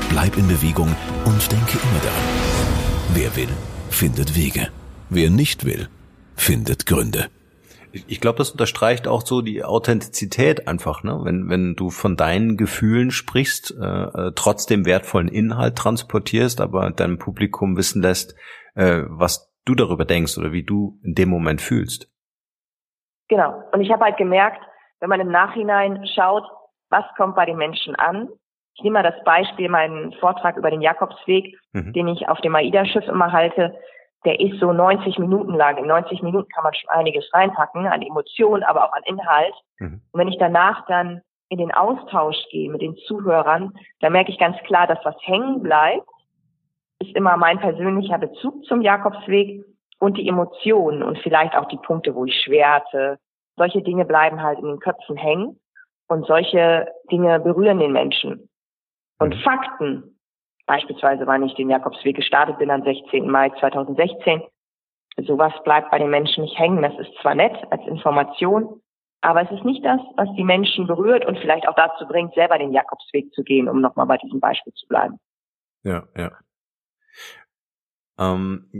bleib in Bewegung und denke immer daran. Wer will, findet Wege. Wer nicht will, findet Gründe. Ich glaube, das unterstreicht auch so die Authentizität einfach, ne? Wenn, wenn du von deinen Gefühlen sprichst, äh, äh, trotzdem wertvollen Inhalt transportierst, aber deinem Publikum wissen lässt, äh, was du darüber denkst oder wie du in dem Moment fühlst. Genau. Und ich habe halt gemerkt, wenn man im Nachhinein schaut, was kommt bei den Menschen an. Ich nehme mal das Beispiel, meinen Vortrag über den Jakobsweg, mhm. den ich auf dem AIDA-Schiff immer halte. Der ist so 90 Minuten lang. In 90 Minuten kann man schon einiges reinpacken an Emotionen, aber auch an Inhalt. Mhm. Und wenn ich danach dann in den Austausch gehe mit den Zuhörern, da merke ich ganz klar, dass was hängen bleibt ist immer mein persönlicher Bezug zum Jakobsweg und die Emotionen und vielleicht auch die Punkte, wo ich schwerte. Solche Dinge bleiben halt in den Köpfen hängen und solche Dinge berühren den Menschen. Und mhm. Fakten, beispielsweise wann ich den Jakobsweg gestartet bin am 16. Mai 2016, sowas bleibt bei den Menschen nicht hängen. Das ist zwar nett als Information, aber es ist nicht das, was die Menschen berührt und vielleicht auch dazu bringt, selber den Jakobsweg zu gehen, um nochmal bei diesem Beispiel zu bleiben. Ja, ja. Ähm,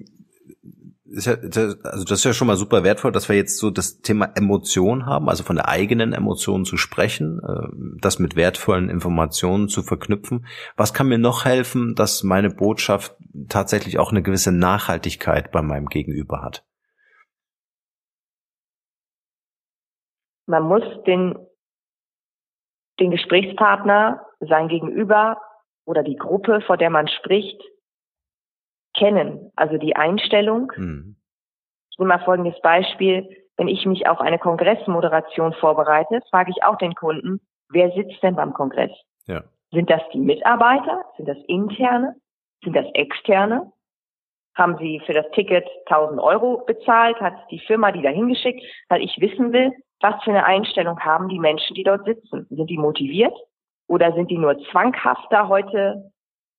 ist ja, also das ist ja schon mal super wertvoll, dass wir jetzt so das Thema Emotion haben, also von der eigenen Emotion zu sprechen, äh, das mit wertvollen Informationen zu verknüpfen. Was kann mir noch helfen, dass meine Botschaft tatsächlich auch eine gewisse Nachhaltigkeit bei meinem Gegenüber hat? Man muss den, den Gesprächspartner, sein Gegenüber oder die Gruppe, vor der man spricht, kennen, also die Einstellung. Mhm. Ich nehme mal folgendes Beispiel. Wenn ich mich auf eine Kongressmoderation vorbereite, frage ich auch den Kunden, wer sitzt denn beim Kongress? Ja. Sind das die Mitarbeiter? Sind das interne? Sind das externe? Haben Sie für das Ticket 1000 Euro bezahlt? Hat die Firma die dahin geschickt? Weil ich wissen will, was für eine Einstellung haben die Menschen, die dort sitzen? Sind die motiviert? Oder sind die nur zwanghaft da heute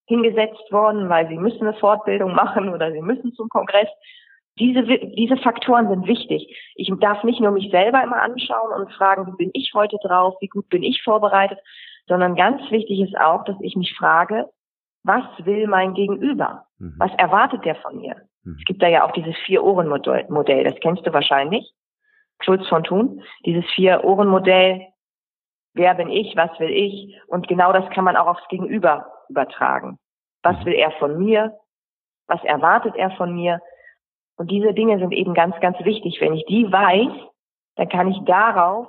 hingesetzt worden, weil sie müssen eine Fortbildung machen oder sie müssen zum Kongress? Diese, diese Faktoren sind wichtig. Ich darf nicht nur mich selber immer anschauen und fragen, wie bin ich heute drauf, wie gut bin ich vorbereitet, sondern ganz wichtig ist auch, dass ich mich frage, was will mein Gegenüber? Mhm. Was erwartet der von mir? Mhm. Es gibt da ja auch dieses Vier-Ohren-Modell, das kennst du wahrscheinlich. Schulz von Thun, dieses Vier-Ohren-Modell, wer bin ich, was will ich? Und genau das kann man auch aufs Gegenüber übertragen. Was mhm. will er von mir? Was erwartet er von mir? Und diese Dinge sind eben ganz, ganz wichtig. Wenn ich die weiß, dann kann ich darauf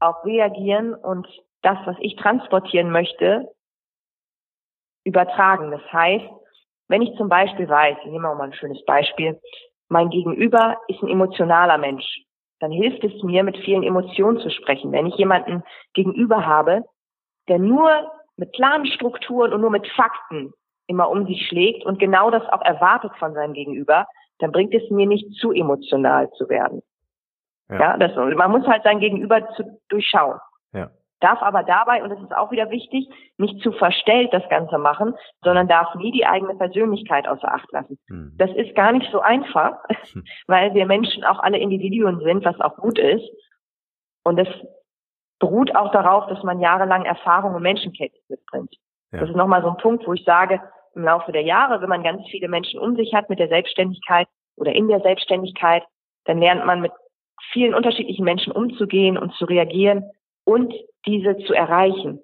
auch reagieren und das, was ich transportieren möchte, übertragen. Das heißt, wenn ich zum Beispiel weiß, ich nehme mal ein schönes Beispiel, mein Gegenüber ist ein emotionaler Mensch, dann hilft es mir, mit vielen Emotionen zu sprechen. Wenn ich jemanden gegenüber habe, der nur mit klaren Strukturen und nur mit Fakten immer um sich schlägt und genau das auch erwartet von seinem Gegenüber, dann bringt es mir nicht zu emotional zu werden. Ja, ja das, man muss halt sein Gegenüber zu, durchschauen. Ja darf aber dabei, und das ist auch wieder wichtig, nicht zu verstellt das Ganze machen, sondern darf nie die eigene Persönlichkeit außer Acht lassen. Mhm. Das ist gar nicht so einfach, hm. [laughs] weil wir Menschen auch alle Individuen sind, was auch gut ist. Und es beruht auch darauf, dass man jahrelang Erfahrung und Menschenkenntnis mitbringt. Ja. Das ist nochmal so ein Punkt, wo ich sage, im Laufe der Jahre, wenn man ganz viele Menschen um sich hat mit der Selbstständigkeit oder in der Selbstständigkeit, dann lernt man mit vielen unterschiedlichen Menschen umzugehen und zu reagieren und diese zu erreichen.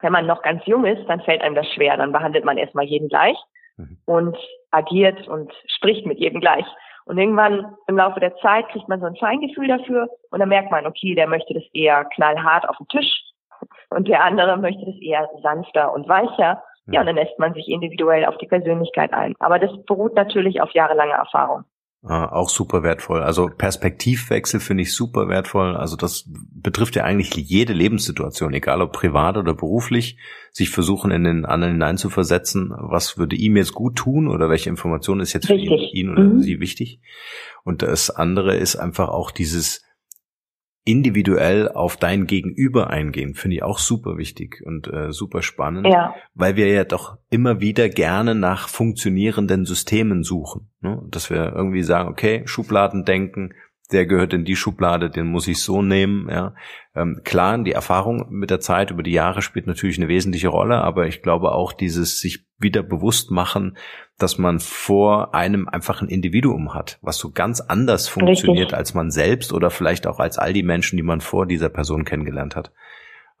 Wenn man noch ganz jung ist, dann fällt einem das schwer. Dann behandelt man erstmal jeden gleich mhm. und agiert und spricht mit jedem gleich. Und irgendwann im Laufe der Zeit kriegt man so ein Feingefühl dafür und dann merkt man, okay, der möchte das eher knallhart auf den Tisch und der andere möchte das eher sanfter und weicher. Ja, und dann lässt man sich individuell auf die Persönlichkeit ein. Aber das beruht natürlich auf jahrelange Erfahrung. Ah, auch super wertvoll. Also Perspektivwechsel finde ich super wertvoll. Also das betrifft ja eigentlich jede Lebenssituation, egal ob privat oder beruflich, sich versuchen in den anderen hineinzuversetzen, was würde ihm jetzt gut tun oder welche Information ist jetzt für ihn, ihn, oder mhm. sie wichtig. Und das andere ist einfach auch dieses individuell auf dein Gegenüber eingehen, finde ich auch super wichtig und äh, super spannend, ja. weil wir ja doch immer wieder gerne nach funktionierenden Systemen suchen. Ne? Dass wir irgendwie sagen, okay, Schubladen denken, der gehört in die Schublade, den muss ich so nehmen. Ja. Ähm, klar, die Erfahrung mit der Zeit über die Jahre spielt natürlich eine wesentliche Rolle, aber ich glaube auch dieses sich wieder bewusst machen, dass man vor einem einfach ein Individuum hat, was so ganz anders funktioniert Richtig. als man selbst oder vielleicht auch als all die Menschen, die man vor dieser Person kennengelernt hat.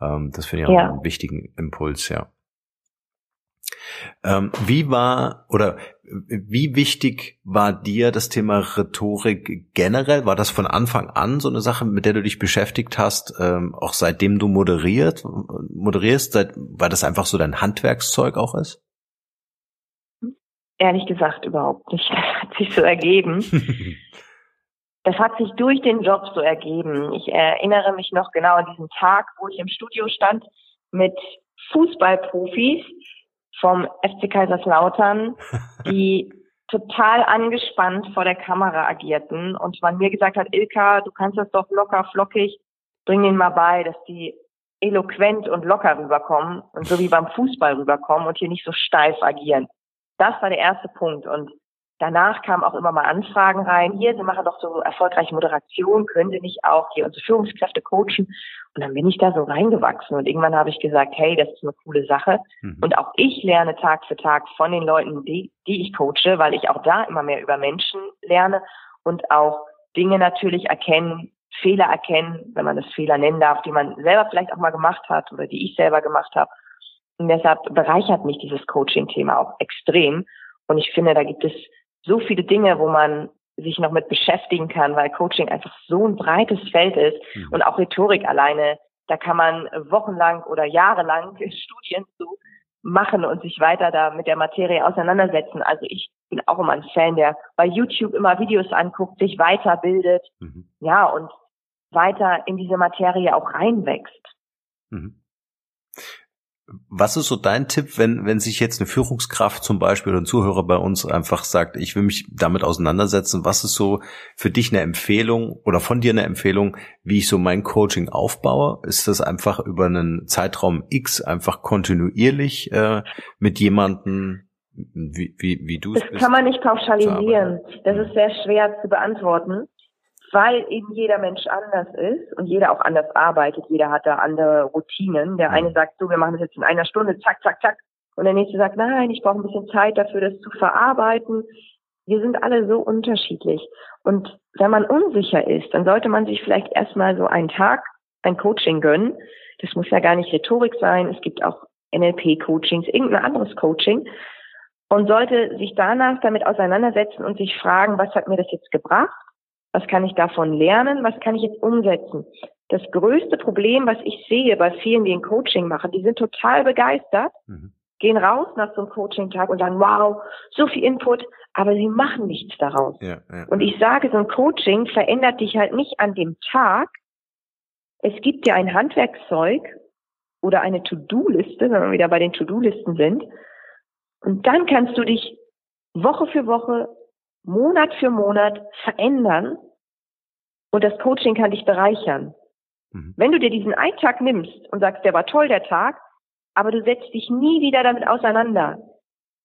Ähm, das finde ich auch ja. einen wichtigen Impuls, ja. Ähm, wie war oder wie wichtig war dir das Thema Rhetorik generell? War das von Anfang an so eine Sache, mit der du dich beschäftigt hast, ähm, auch seitdem du moderiert, moderierst, seit, weil das einfach so dein Handwerkszeug auch ist? Ehrlich gesagt überhaupt nicht. Das hat sich so ergeben. [laughs] das hat sich durch den Job so ergeben. Ich erinnere mich noch genau an diesen Tag, wo ich im Studio stand mit Fußballprofis, vom FC Kaiserslautern, [laughs] die total angespannt vor der Kamera agierten und man mir gesagt hat, Ilka, du kannst das doch locker, flockig, bring ihnen mal bei, dass die eloquent und locker rüberkommen und so wie beim Fußball rüberkommen und hier nicht so steif agieren. Das war der erste Punkt und danach kamen auch immer mal Anfragen rein. Hier, Sie machen doch so erfolgreiche Moderation, können Sie nicht auch hier unsere Führungskräfte coachen? Und dann bin ich da so reingewachsen und irgendwann habe ich gesagt, hey, das ist eine coole Sache. Mhm. Und auch ich lerne Tag für Tag von den Leuten, die, die ich coache, weil ich auch da immer mehr über Menschen lerne und auch Dinge natürlich erkennen, Fehler erkennen, wenn man das Fehler nennen darf, die man selber vielleicht auch mal gemacht hat oder die ich selber gemacht habe. Und deshalb bereichert mich dieses Coaching-Thema auch extrem. Und ich finde, da gibt es so viele Dinge, wo man sich noch mit beschäftigen kann, weil Coaching einfach so ein breites Feld ist mhm. und auch Rhetorik alleine, da kann man wochenlang oder jahrelang [laughs] Studien zu machen und sich weiter da mit der Materie auseinandersetzen. Also ich bin auch immer ein Fan, der bei YouTube immer Videos anguckt, sich weiterbildet, mhm. ja, und weiter in diese Materie auch reinwächst. Mhm. Was ist so dein Tipp, wenn, wenn sich jetzt eine Führungskraft zum Beispiel oder ein Zuhörer bei uns einfach sagt, ich will mich damit auseinandersetzen, was ist so für dich eine Empfehlung oder von dir eine Empfehlung, wie ich so mein Coaching aufbaue? Ist das einfach über einen Zeitraum X einfach kontinuierlich äh, mit jemandem, wie, wie, wie du es Das kann man nicht pauschalisieren. Das ist sehr schwer zu beantworten weil eben jeder Mensch anders ist und jeder auch anders arbeitet. Jeder hat da andere Routinen. Der eine sagt so, wir machen das jetzt in einer Stunde, zack, zack, zack. Und der nächste sagt, nein, ich brauche ein bisschen Zeit dafür, das zu verarbeiten. Wir sind alle so unterschiedlich. Und wenn man unsicher ist, dann sollte man sich vielleicht erstmal so einen Tag ein Coaching gönnen. Das muss ja gar nicht Rhetorik sein. Es gibt auch NLP-Coachings, irgendein anderes Coaching. Und sollte sich danach damit auseinandersetzen und sich fragen, was hat mir das jetzt gebracht? Was kann ich davon lernen? Was kann ich jetzt umsetzen? Das größte Problem, was ich sehe bei vielen, die ein Coaching machen, die sind total begeistert, mhm. gehen raus nach so einem Coaching-Tag und sagen, wow, so viel Input, aber sie machen nichts daraus. Ja, ja. Und ich sage, so ein Coaching verändert dich halt nicht an dem Tag. Es gibt dir ein Handwerkszeug oder eine To-Do-Liste, wenn wir wieder bei den To-Do-Listen sind. Und dann kannst du dich Woche für Woche Monat für Monat verändern und das Coaching kann dich bereichern. Mhm. Wenn du dir diesen einen Tag nimmst und sagst, der war toll, der Tag, aber du setzt dich nie wieder damit auseinander,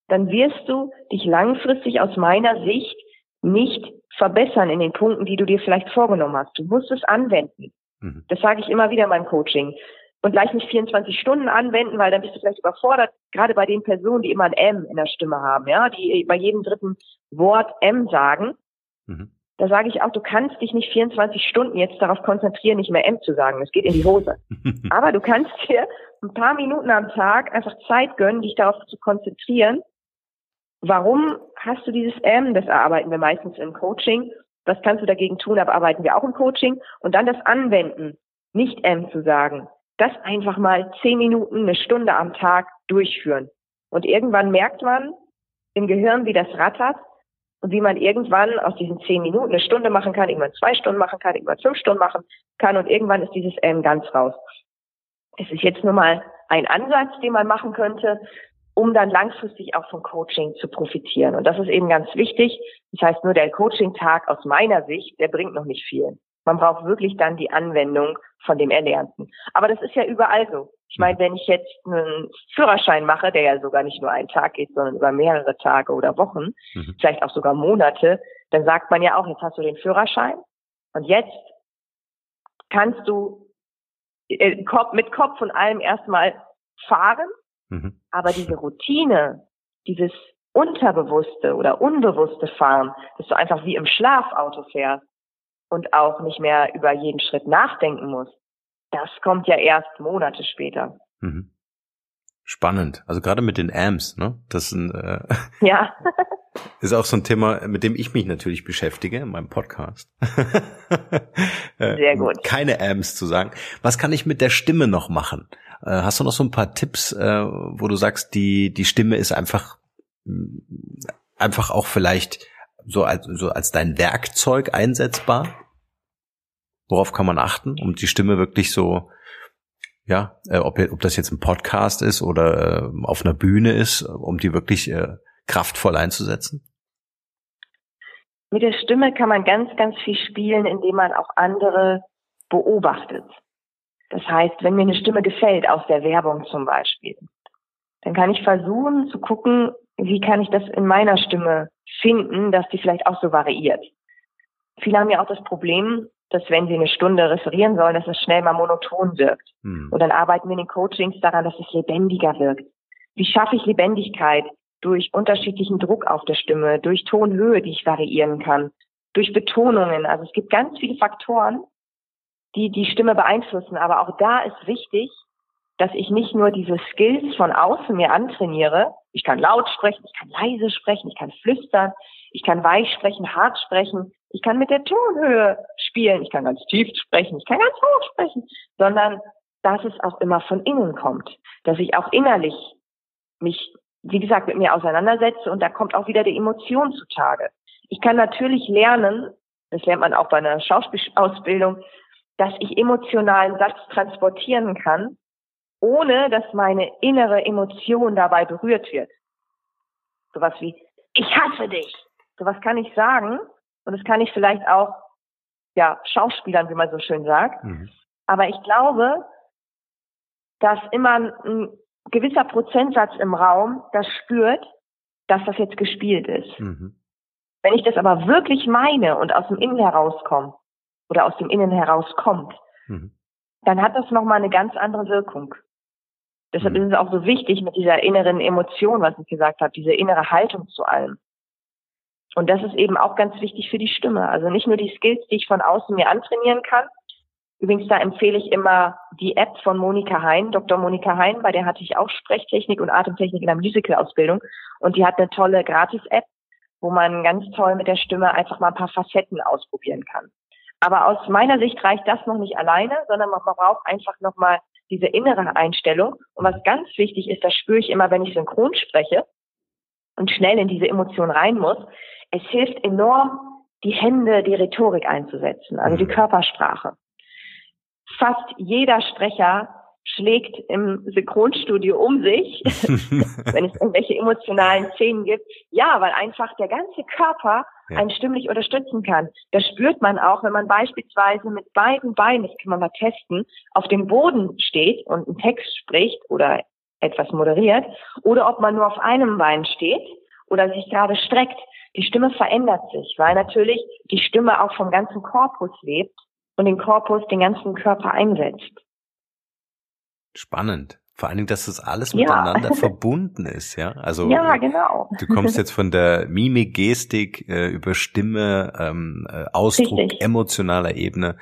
dann wirst du dich langfristig aus meiner Sicht nicht verbessern in den Punkten, die du dir vielleicht vorgenommen hast. Du musst es anwenden. Mhm. Das sage ich immer wieder in meinem Coaching und gleich nicht 24 Stunden anwenden, weil dann bist du vielleicht überfordert, gerade bei den Personen, die immer ein M in der Stimme haben, ja, die bei jedem dritten Wort M sagen. Mhm. Da sage ich auch, du kannst dich nicht 24 Stunden jetzt darauf konzentrieren, nicht mehr M zu sagen. Das geht in die Hose. [laughs] Aber du kannst dir ein paar Minuten am Tag einfach Zeit gönnen, dich darauf zu konzentrieren. Warum hast du dieses M? Das erarbeiten wir meistens im Coaching. Was kannst du dagegen tun? Aber arbeiten wir auch im Coaching. Und dann das Anwenden, nicht M zu sagen das einfach mal zehn Minuten, eine Stunde am Tag durchführen. Und irgendwann merkt man im Gehirn, wie das rattert und wie man irgendwann aus diesen zehn Minuten eine Stunde machen kann, irgendwann zwei Stunden machen kann, irgendwann fünf Stunden machen kann und irgendwann ist dieses M ganz raus. Es ist jetzt nur mal ein Ansatz, den man machen könnte, um dann langfristig auch vom Coaching zu profitieren. Und das ist eben ganz wichtig. Das heißt, nur der Coaching-Tag aus meiner Sicht, der bringt noch nicht viel. Man braucht wirklich dann die Anwendung von dem Erlernten. Aber das ist ja überall so. Ich meine, wenn ich jetzt einen Führerschein mache, der ja sogar nicht nur einen Tag geht, sondern über mehrere Tage oder Wochen, mhm. vielleicht auch sogar Monate, dann sagt man ja auch, jetzt hast du den Führerschein und jetzt kannst du äh, mit Kopf und allem erstmal fahren, mhm. aber diese Routine, dieses unterbewusste oder unbewusste Fahren, dass du einfach wie im Schlafauto fährst, und auch nicht mehr über jeden Schritt nachdenken muss, das kommt ja erst Monate später. Mhm. Spannend. Also gerade mit den Amps, ne? Das ist, ein, äh, [laughs] ja. [laughs] ist auch so ein Thema, mit dem ich mich natürlich beschäftige in meinem Podcast. [laughs] Äh, Sehr gut. Keine Amps zu sagen. Was kann ich mit der Stimme noch machen? Äh, hast du noch so ein paar Tipps, äh, wo du sagst, die die Stimme ist einfach einfach auch vielleicht so als, so als dein Werkzeug einsetzbar? Worauf kann man achten, um die Stimme wirklich so, ja, äh, ob, ob das jetzt ein Podcast ist oder äh, auf einer Bühne ist, um die wirklich äh, kraftvoll einzusetzen? Mit der Stimme kann man ganz, ganz viel spielen, indem man auch andere beobachtet. Das heißt, wenn mir eine Stimme gefällt, aus der Werbung zum Beispiel, dann kann ich versuchen zu gucken, wie kann ich das in meiner Stimme finden, dass die vielleicht auch so variiert. Viele haben ja auch das Problem, dass wenn sie eine Stunde referieren sollen, dass es schnell mal monoton wirkt. Mhm. Und dann arbeiten wir in den Coachings daran, dass es lebendiger wirkt. Wie schaffe ich Lebendigkeit? Durch unterschiedlichen Druck auf der Stimme, durch Tonhöhe, die ich variieren kann, durch Betonungen. Also es gibt ganz viele Faktoren, die die Stimme beeinflussen. Aber auch da ist wichtig, dass ich nicht nur diese Skills von außen mir antrainiere. Ich kann laut sprechen, ich kann leise sprechen, ich kann flüstern, ich kann weich sprechen, hart sprechen, ich kann mit der Tonhöhe spielen, ich kann ganz tief sprechen, ich kann ganz hoch sprechen, sondern dass es auch immer von innen kommt, dass ich auch innerlich mich, wie gesagt, mit mir auseinandersetze und da kommt auch wieder die Emotion zutage. Ich kann natürlich lernen, das lernt man auch bei einer Schauspielausbildung, dass ich emotionalen Satz transportieren kann, ohne dass meine innere Emotion dabei berührt wird. Sowas wie, ich hasse dich. Sowas kann ich sagen und das kann ich vielleicht auch, ja, Schauspielern, wie man so schön sagt. Mhm. Aber ich glaube, dass immer ein gewisser Prozentsatz im Raum das spürt, dass das jetzt gespielt ist. Mhm. Wenn ich das aber wirklich meine und aus dem Innen herauskommt oder aus dem Innen herauskommt, mhm. dann hat das nochmal eine ganz andere Wirkung. Deshalb mhm. ist es auch so wichtig mit dieser inneren Emotion, was ich gesagt habe, diese innere Haltung zu allem. Und das ist eben auch ganz wichtig für die Stimme. Also nicht nur die Skills, die ich von außen mir antrainieren kann. Übrigens, da empfehle ich immer die App von Monika Hein, Dr. Monika Hein, bei der hatte ich auch Sprechtechnik und Atemtechnik in der Musical-Ausbildung. Und die hat eine tolle Gratis-App, wo man ganz toll mit der Stimme einfach mal ein paar Facetten ausprobieren kann. Aber aus meiner Sicht reicht das noch nicht alleine, sondern man braucht einfach nochmal diese innere Einstellung. Und was ganz wichtig ist, das spüre ich immer, wenn ich synchron spreche und schnell in diese Emotion rein muss. Es hilft enorm, die Hände, die Rhetorik einzusetzen, also die mhm. Körpersprache. Fast jeder Sprecher schlägt im Synchronstudio um sich, [laughs] wenn es irgendwelche emotionalen Szenen gibt. Ja, weil einfach der ganze Körper ja. einen stimmlich unterstützen kann. Das spürt man auch, wenn man beispielsweise mit beiden Beinen, das kann man mal testen, auf dem Boden steht und einen Text spricht oder etwas moderiert, oder ob man nur auf einem Bein steht oder sich gerade streckt. Die Stimme verändert sich, weil natürlich die Stimme auch vom ganzen Korpus lebt und den Korpus, den ganzen Körper einsetzt. Spannend. Vor allen Dingen, dass das alles miteinander ja. [laughs] verbunden ist, ja. Also ja, genau. du kommst [laughs] jetzt von der Mimik, Gestik äh, über Stimme, ähm, äh, Ausdruck, Richtig. emotionaler Ebene.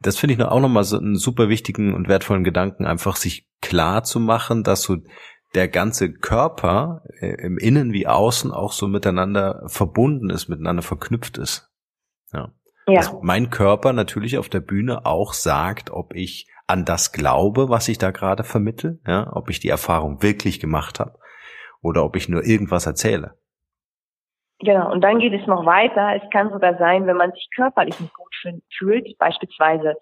Das finde ich noch auch nochmal so einen super wichtigen und wertvollen Gedanken, einfach sich klar zu machen, dass so der ganze Körper äh, im Innen wie Außen auch so miteinander verbunden ist, miteinander verknüpft ist. Ja. ja. Dass mein Körper natürlich auf der Bühne auch sagt, ob ich an das glaube, was ich da gerade vermittel, ja, ob ich die Erfahrung wirklich gemacht habe oder ob ich nur irgendwas erzähle. Genau, und dann geht es noch weiter. Es kann sogar sein, wenn man sich körperlich nicht gut fühlt, beispielsweise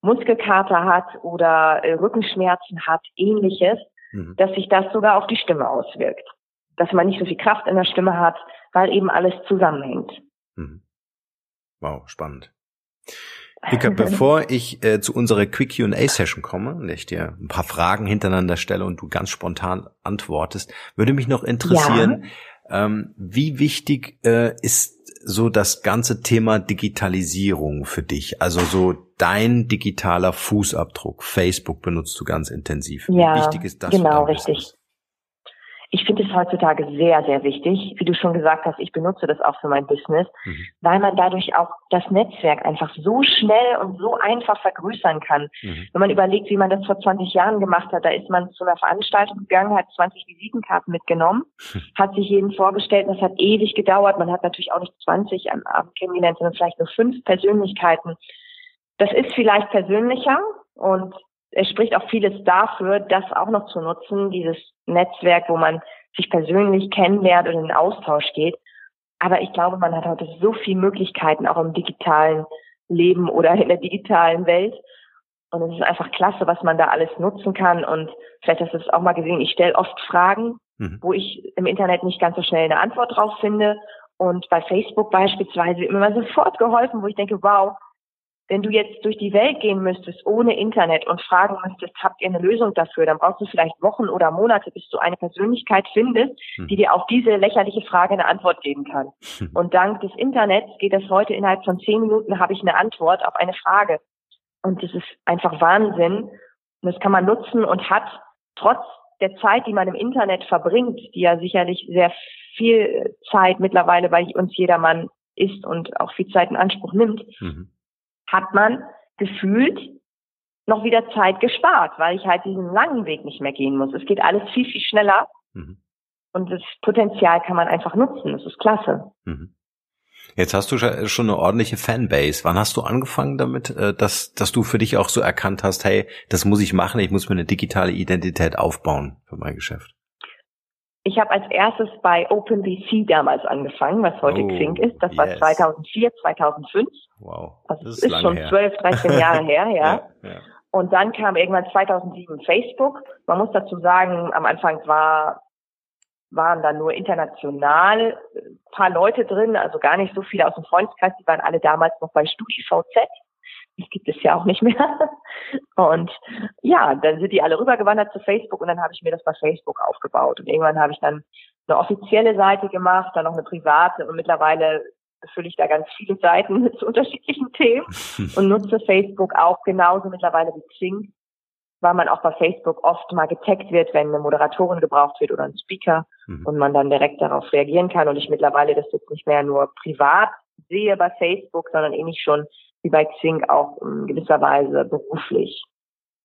Muskelkater hat oder äh, Rückenschmerzen hat, ähnliches, mhm. dass sich das sogar auf die Stimme auswirkt. Dass man nicht so viel Kraft in der Stimme hat, weil eben alles zusammenhängt. Mhm. Wow, spannend. Vika, bevor ich äh, zu unserer Quick Q&A-Session komme und ich dir ein paar Fragen hintereinander stelle und du ganz spontan antwortest, würde mich noch interessieren, ja. ähm, wie wichtig äh, ist so das ganze Thema Digitalisierung für dich? Also so dein digitaler Fußabdruck. Facebook benutzt du ganz intensiv. Ja, wie wichtig ist das? Genau, richtig. Ich finde es heutzutage sehr, sehr wichtig. Wie du schon gesagt hast, ich benutze das auch für mein Business, mhm. weil man dadurch auch das Netzwerk einfach so schnell und so einfach vergrößern kann. Mhm. Wenn man überlegt, wie man das vor 20 Jahren gemacht hat, da ist man zu einer Veranstaltung gegangen, hat 20 Visitenkarten mitgenommen, mhm. hat sich jeden vorgestellt, das hat ewig gedauert. Man hat natürlich auch nicht 20 am Abend kennengelernt, sondern vielleicht nur fünf Persönlichkeiten. Das ist vielleicht persönlicher und es spricht auch vieles dafür, das auch noch zu nutzen, dieses Netzwerk, wo man sich persönlich kennenlernt und in den Austausch geht. Aber ich glaube, man hat heute so viele Möglichkeiten, auch im digitalen Leben oder in der digitalen Welt. Und es ist einfach klasse, was man da alles nutzen kann. Und vielleicht hast du es auch mal gesehen, ich stelle oft Fragen, mhm. wo ich im Internet nicht ganz so schnell eine Antwort drauf finde. Und bei Facebook beispielsweise immer sofort geholfen, wo ich denke, wow, wenn du jetzt durch die Welt gehen müsstest ohne Internet und fragen müsstest, habt ihr eine Lösung dafür, dann brauchst du vielleicht Wochen oder Monate, bis du eine Persönlichkeit findest, hm. die dir auf diese lächerliche Frage eine Antwort geben kann. Hm. Und dank des Internets geht das heute innerhalb von zehn Minuten, habe ich eine Antwort auf eine Frage. Und das ist einfach Wahnsinn. Und das kann man nutzen und hat trotz der Zeit, die man im Internet verbringt, die ja sicherlich sehr viel Zeit mittlerweile bei uns jedermann ist und auch viel Zeit in Anspruch nimmt, mhm hat man gefühlt noch wieder Zeit gespart, weil ich halt diesen langen Weg nicht mehr gehen muss. Es geht alles viel, viel schneller. Mhm. Und das Potenzial kann man einfach nutzen. Das ist klasse. Mhm. Jetzt hast du schon eine ordentliche Fanbase. Wann hast du angefangen damit, äh, dass, dass du für dich auch so erkannt hast, hey, das muss ich machen, ich muss mir eine digitale Identität aufbauen für mein Geschäft? Ich habe als erstes bei OpenBC damals angefangen, was heute oh, Xing ist. Das yes. war 2004, 2005. Wow. Also das ist, ist schon her. 12, 13 [laughs] Jahre her, ja. ja, ja. Und dann kam irgendwann 2007 Facebook. Man muss dazu sagen, am Anfang war, waren da nur international ein paar Leute drin, also gar nicht so viele aus dem Freundeskreis. Die waren alle damals noch bei StudiVZ. Das gibt es ja auch nicht mehr. Und ja, dann sind die alle rübergewandert zu Facebook und dann habe ich mir das bei Facebook aufgebaut. Und irgendwann habe ich dann eine offizielle Seite gemacht, dann noch eine private und mittlerweile befülle ich da ganz viele Seiten [laughs] zu unterschiedlichen Themen [laughs] und nutze Facebook auch genauso mittlerweile wie Xing, weil man auch bei Facebook oft mal getaggt wird, wenn eine Moderatorin gebraucht wird oder ein Speaker mhm. und man dann direkt darauf reagieren kann und ich mittlerweile das jetzt nicht mehr nur privat sehe bei Facebook, sondern ähnlich schon wie bei Xing auch in gewisser Weise beruflich.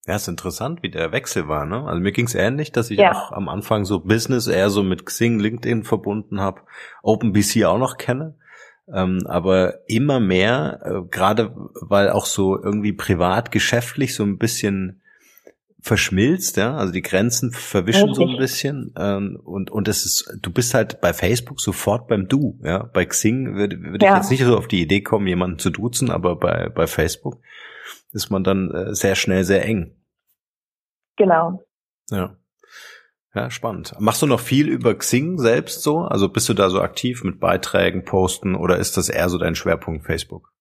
Ja, ist interessant, wie der Wechsel war, ne? Also mir ging's ähnlich, dass ich ja. auch am Anfang so Business eher so mit Xing, LinkedIn verbunden habe, OpenBC auch noch kenne. Ähm, aber immer mehr, äh, gerade weil auch so irgendwie privat, geschäftlich so ein bisschen verschmilzt, ja, also die Grenzen verwischen okay. so ein bisschen ähm, und und es ist, du bist halt bei Facebook sofort beim Du, ja, bei Xing würde würd ja. ich jetzt nicht so auf die Idee kommen, jemanden zu duzen, aber bei bei Facebook ist man dann äh, sehr schnell sehr eng. Genau. Ja. Ja, spannend. Machst du noch viel über Xing selbst so? Also bist du da so aktiv mit Beiträgen, Posten oder ist das eher so dein Schwerpunkt Facebook?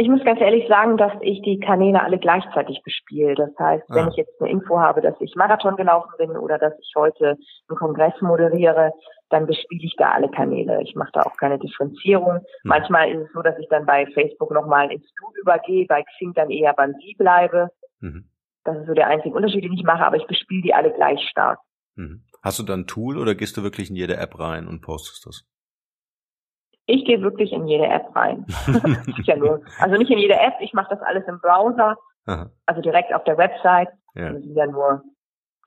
Ich muss ganz ehrlich sagen, dass ich die Kanäle alle gleichzeitig bespiele. Das heißt, wenn ah. ich jetzt eine Info habe, dass ich Marathon gelaufen bin oder dass ich heute einen Kongress moderiere, dann bespiele ich da alle Kanäle. Ich mache da auch keine Differenzierung. Hm. Manchmal ist es so, dass ich dann bei Facebook nochmal ins Du übergehe, bei Xing dann eher beim Sie bleibe. Mhm. Das ist so der einzige Unterschied, den ich mache, aber ich bespiele die alle gleich stark. Mhm. Hast du dann ein Tool oder gehst du wirklich in jede App rein und postest das? Ich gehe wirklich in jede App rein. [laughs] ja nur, also nicht in jede App, ich mache das alles im Browser, Aha. also direkt auf der Website. Ja. Das sind ja nur,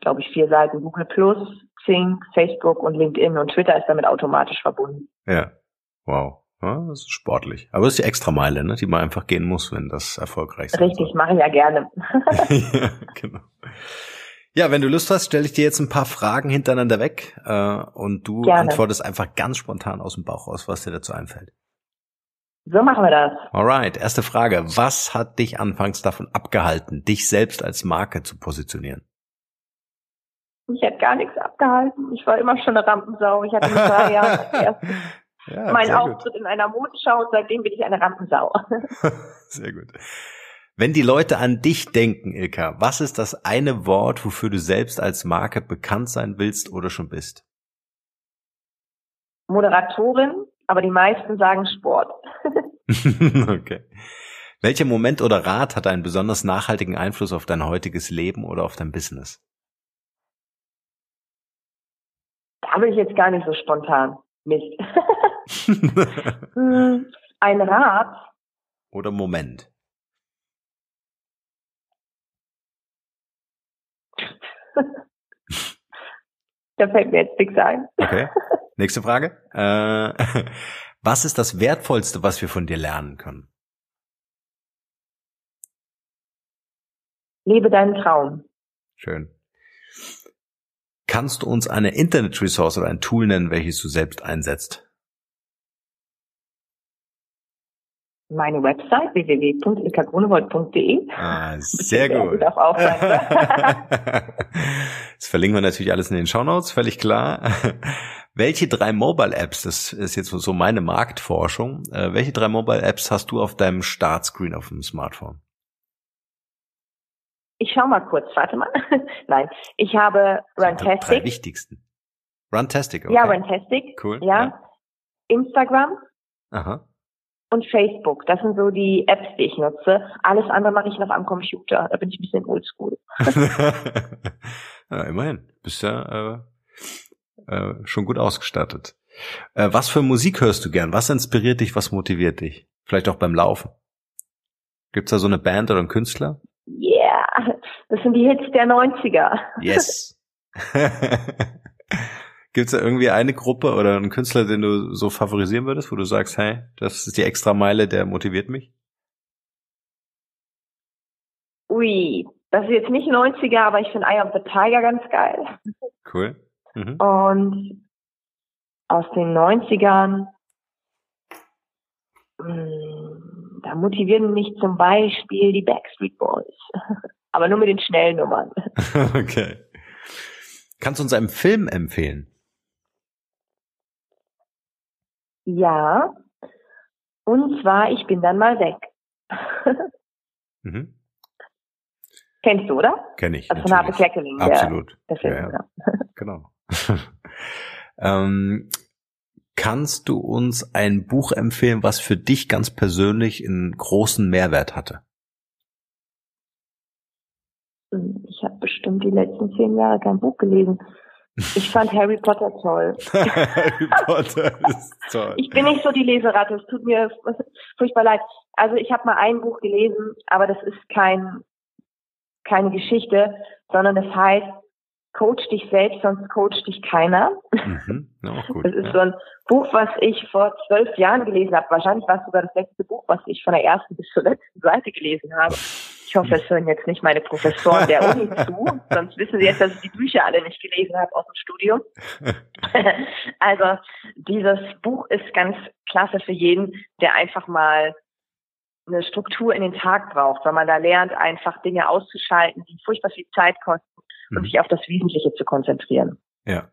glaube ich, vier Seiten Google Plus, Xing, Facebook und LinkedIn und Twitter ist damit automatisch verbunden. Ja, wow. Ja, das ist sportlich. Aber es ist die Extrameile, ne, die man einfach gehen muss, wenn das erfolgreich ist. Richtig, mache ich ja gerne. [laughs] ja, genau. Ja, wenn du Lust hast, stelle ich dir jetzt ein paar Fragen hintereinander weg äh, und du gerne. antwortest einfach ganz spontan aus dem Bauch raus, was dir dazu einfällt. So machen wir das. Alright, erste Frage. Was hat dich anfangs davon abgehalten, dich selbst als Marke zu positionieren? Ich hätte gar nichts abgehalten. Ich war immer schon eine Rampensau. Ich hatte mit drei Jahren [laughs] ja, mein Auftritt gut. in einer Modenschau und seitdem bin ich eine Rampensau. [laughs] sehr gut. Wenn die Leute an dich denken, Ilka, was ist das eine Wort, wofür du selbst als Marke bekannt sein willst oder schon bist? Moderatorin, aber die meisten sagen Sport. [laughs] okay. Welcher Moment oder Rat hat einen besonders nachhaltigen Einfluss auf dein heutiges Leben oder auf dein Business? Da bin ich jetzt gar nicht so spontan. Mist. [laughs] [laughs] Hm, ein Rat. Oder Moment. [laughs] da fällt mir jetzt nichts ein. Okay. Nächste Frage. Äh, [laughs] was ist das Wertvollste, was wir von dir lernen können? Lebe deinen Traum. Schön. Kannst du uns eine Internet-Resource oder ein Tool nennen, welches du selbst einsetzt? Meine Website www.ilkagrunewald.de. Ah, sehr gut. auch [laughs] das verlinken wir natürlich alles in den Show Notes, völlig klar. [laughs] Welche drei Mobile Apps, das ist jetzt so meine Marktforschung, äh, welche drei Mobile Apps hast du auf deinem Startscreen auf dem Smartphone? Ich schau mal kurz, warte mal. [laughs] Nein, ich habe Runtastic. Die drei wichtigsten. Runtastic, okay. Ja, Runtastic. Cool. Ja. ja. Instagram. Aha. Und Facebook. Das sind so die Apps, die ich nutze. Alles andere mache ich noch am Computer. Da bin ich ein bisschen oldschool. [laughs] ja, immerhin. Bist ja äh, äh, schon gut ausgestattet. Äh, was für Musik hörst du gern? Was inspiriert dich? Was motiviert dich? Vielleicht auch beim Laufen. Gibt's da so eine Band oder einen Künstler? Yeah, das sind die Hits der 90er. Yes. [laughs] [laughs] Gibt's da irgendwie eine Gruppe oder einen Künstler, den du so favorisieren würdest, wo du sagst, hey, das ist die extra Meile, der motiviert mich? Ui, das ist jetzt nicht 90er, aber ich finde Eye of the Tiger ganz geil. Cool. Mhm. Und aus den 90ern, mh, hm, da da motivieren mich zum Beispiel die Backstreet Boys. Aber nur mit den schnellen Nummern. [laughs] okay. Kannst du uns einen Film empfehlen? Ja. Und zwar, ich bin dann mal weg. [laughs] mhm. Kennst du, oder? Kenn ich. Also von Harpe Kerkeling. Absolut. Der, der Film, ja, ja. Genau. [laughs] [laughs] ähm, kannst du uns ein Buch empfehlen, was für dich ganz persönlich einen großen Mehrwert hatte? Ich habe bestimmt die letzten zehn Jahre kein Buch gelesen. Ich fand Harry Potter toll. [laughs] Harry Potter ist toll. Ich bin nicht so die Leseratte, es tut mir furchtbar leid. Also ich habe mal ein Buch gelesen, aber das ist kein keine Geschichte, sondern das heißt Coach dich selbst, sonst coach dich keiner. Mhm. Ja, gut, das ist ja. so ein Buch, was ich vor zwölf Jahren gelesen habe. Wahrscheinlich war es sogar das letzte Buch, was ich von der ersten bis zur letzten Seite gelesen habe. Ich hoffe, es hören jetzt nicht meine Professoren der Uni [laughs] zu, sonst wissen sie jetzt, dass ich die Bücher alle nicht gelesen habe aus dem Studium. [laughs] [laughs] also dieses Buch ist ganz klasse für jeden, der einfach mal eine Struktur in den Tag braucht, weil man da lernt, einfach Dinge auszuschalten, die furchtbar viel Zeit kosten mhm. und sich auf das Wesentliche zu konzentrieren. Ja.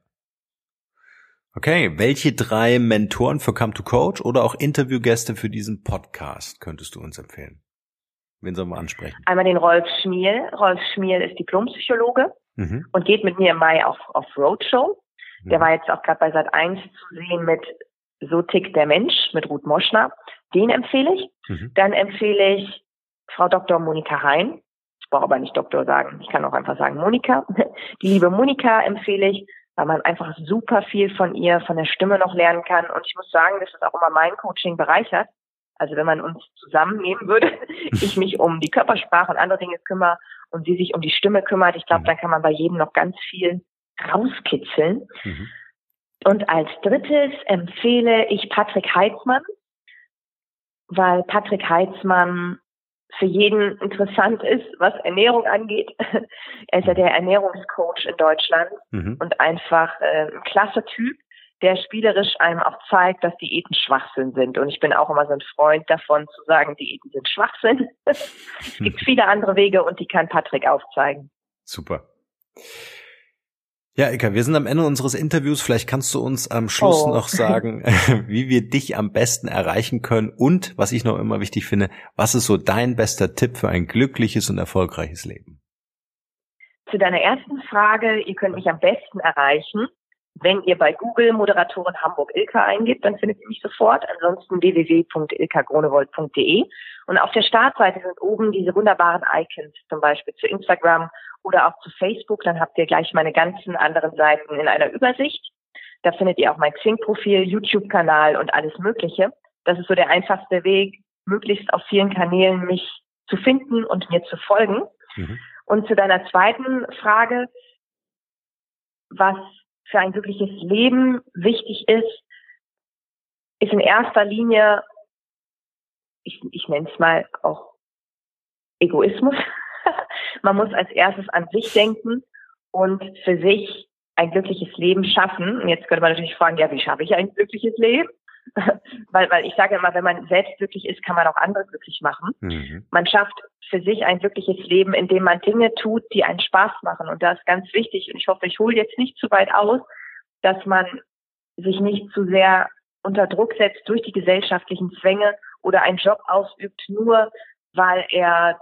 Okay, welche drei Mentoren für Come to Coach oder auch Interviewgäste für diesen Podcast könntest du uns empfehlen? Wen sollen wir ansprechen? Einmal den Rolf Schmiel. Rolf Schmiel ist Diplompsychologe mhm. und geht mit mir im Mai auf, auf Roadshow. Mhm. Der war jetzt auch gerade bei Sat 1 zu sehen mit So tickt der Mensch mit Ruth Moschner. Den empfehle ich. Mhm. Dann empfehle ich Frau Dr. Monika Hein. Ich brauche aber nicht Doktor sagen. Ich kann auch einfach sagen Monika. [laughs] Die liebe Monika empfehle ich, weil man einfach super viel von ihr, von der Stimme noch lernen kann. Und ich muss sagen, dass das auch immer mein Coaching bereichert. Also wenn man uns zusammennehmen würde, [laughs] ich mich um die Körpersprache und andere Dinge kümmere und sie sich um die Stimme kümmert, ich glaube, mhm. dann kann man bei jedem noch ganz viel rauskitzeln. Mhm. Und als drittes empfehle ich Patrick Heitzmann weil Patrick Heitzmann für jeden interessant ist, was Ernährung angeht. [laughs] er ist ja der Ernährungscoach in Deutschland mhm. und einfach äh, ein klasse Typ, der spielerisch einem auch zeigt, dass Diäten Schwachsinn sind. Und ich bin auch immer so ein Freund davon zu sagen, Diäten sind Schwachsinn. [laughs] es gibt viele andere Wege und die kann Patrick aufzeigen. Super. Ja, Ika, wir sind am Ende unseres Interviews. Vielleicht kannst du uns am Schluss oh. noch sagen, [laughs] [laughs] wie wir dich am besten erreichen können und, was ich noch immer wichtig finde, was ist so dein bester Tipp für ein glückliches und erfolgreiches Leben? Zu deiner ersten Frage, ihr könnt mich am besten erreichen, wenn ihr bei Google Moderatorin Hamburg Ilka eingibt, dann findet ihr mich sofort. Ansonsten www.ilkagronewold.de. Und auf der Startseite sind oben diese wunderbaren Icons, zum Beispiel zu Instagram oder auch zu Facebook. Dann habt ihr gleich meine ganzen anderen Seiten in einer Übersicht. Da findet ihr auch mein Xing-Profil, YouTube-Kanal und alles Mögliche. Das ist so der einfachste Weg, möglichst auf vielen Kanälen mich zu finden und mir zu folgen. Mhm. Und zu deiner zweiten Frage, was für ein glückliches Leben wichtig ist, ist in erster Linie, ich, ich nenne es mal auch Egoismus. [laughs] Man muss als erstes an sich denken und für sich ein glückliches Leben schaffen. Und jetzt könnte man natürlich fragen, ja, wie schaffe ich ein glückliches Leben? [laughs] weil, weil ich sage immer, wenn man selbst glücklich ist, kann man auch andere glücklich machen. Mhm. Man schafft für sich ein glückliches Leben, indem man Dinge tut, die einen Spaß machen. Und das ist ganz wichtig. Und ich hoffe, ich hole jetzt nicht zu weit aus, dass man sich nicht zu sehr unter Druck setzt durch die gesellschaftlichen Zwänge oder einen Job ausübt, nur weil er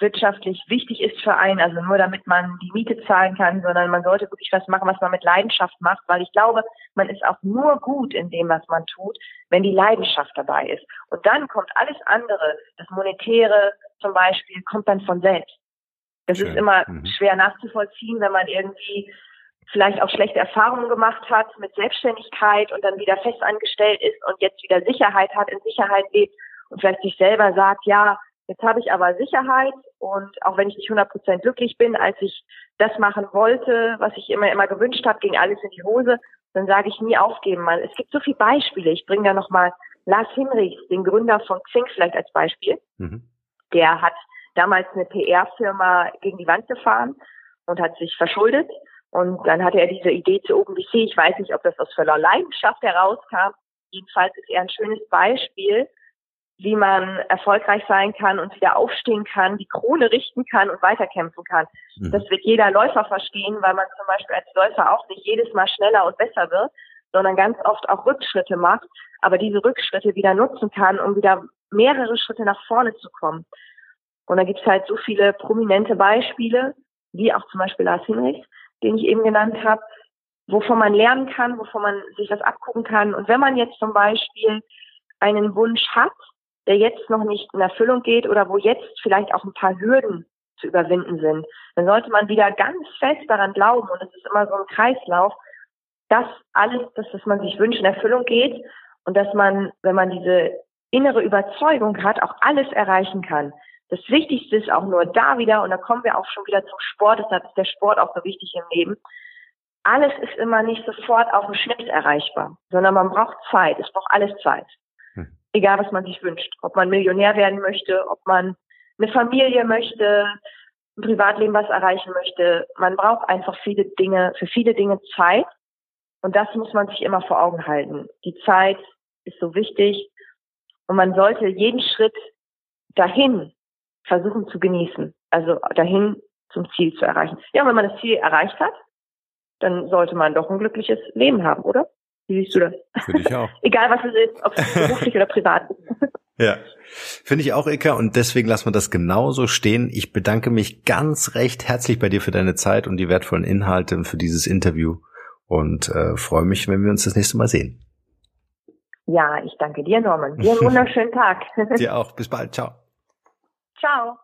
wirtschaftlich wichtig ist für einen, also nur damit man die Miete zahlen kann, sondern man sollte wirklich was machen, was man mit Leidenschaft macht, weil ich glaube, man ist auch nur gut in dem, was man tut, wenn die Leidenschaft dabei ist. Und dann kommt alles andere, das Monetäre zum Beispiel, kommt dann von selbst. Das Schön. ist immer mhm. schwer nachzuvollziehen, wenn man irgendwie vielleicht auch schlechte Erfahrungen gemacht hat mit Selbstständigkeit und dann wieder festangestellt ist und jetzt wieder Sicherheit hat, in Sicherheit lebt und vielleicht sich selber sagt, ja, Jetzt habe ich aber Sicherheit und auch wenn ich nicht 100% glücklich bin, als ich das machen wollte, was ich immer, immer gewünscht habe, ging alles in die Hose, dann sage ich nie aufgeben. Weil es gibt so viele Beispiele. Ich bringe da nochmal Lars Hinrichs, den Gründer von Xing vielleicht als Beispiel. Mhm. Der hat damals eine PR-Firma gegen die Wand gefahren und hat sich verschuldet. Und dann hatte er diese Idee zu OpenBC. Ich weiß nicht, ob das aus voller Leidenschaft herauskam. Jedenfalls ist er ein schönes Beispiel, wie man erfolgreich sein kann und wieder aufstehen kann, die Krone richten kann und weiterkämpfen kann. Mhm. Das wird jeder Läufer verstehen, weil man zum Beispiel als Läufer auch nicht jedes Mal schneller und besser wird, sondern ganz oft auch Rückschritte macht, aber diese Rückschritte wieder nutzen kann, um wieder mehrere Schritte nach vorne zu kommen. Und da gibt es halt so viele prominente Beispiele, wie auch zum Beispiel Lars Hinrichs, den ich eben genannt habe, wovon man lernen kann, wovon man sich das abgucken kann. Und wenn man jetzt zum Beispiel einen Wunsch hat, der jetzt noch nicht in Erfüllung geht oder wo jetzt vielleicht auch ein paar Hürden zu überwinden sind, dann sollte man wieder ganz fest daran glauben, und es ist immer so ein Kreislauf, dass alles, dass, dass man sich wünscht, in Erfüllung geht und dass man, wenn man diese innere Überzeugung hat, auch alles erreichen kann. Das Wichtigste ist auch nur da wieder, und da kommen wir auch schon wieder zum Sport, deshalb ist der Sport auch so wichtig im Leben. Alles ist immer nicht sofort auf dem Schnitt erreichbar, sondern man braucht Zeit. Es braucht alles Zeit egal was man sich wünscht. Ob man Millionär werden möchte, ob man eine Familie möchte, ein Privatleben was erreichen möchte. Man braucht einfach viele Dinge, für viele Dinge Zeit. Und das muss man sich immer vor Augen halten. Die Zeit ist so wichtig und man sollte jeden Schritt dahin versuchen zu genießen. Also dahin zum Ziel zu erreichen. Ja, wenn man das Ziel erreicht hat, dann sollte man doch ein glückliches Leben haben, oder? Wie siehst du das? Finde ich auch. [laughs] Egal was es ist, ob es [laughs] beruflich oder privat ist. Ja, finde ich auch, Eka, und deswegen lassen wir das genauso stehen. Ich bedanke mich ganz recht herzlich bei dir für deine Zeit und die wertvollen Inhalte für dieses Interview und äh, freue mich, wenn wir uns das nächste Mal sehen. Ja, ich danke dir, Norman. Dir einen [laughs] wunderschönen Tag. dir auch. Bis bald. Ciao. Ciao.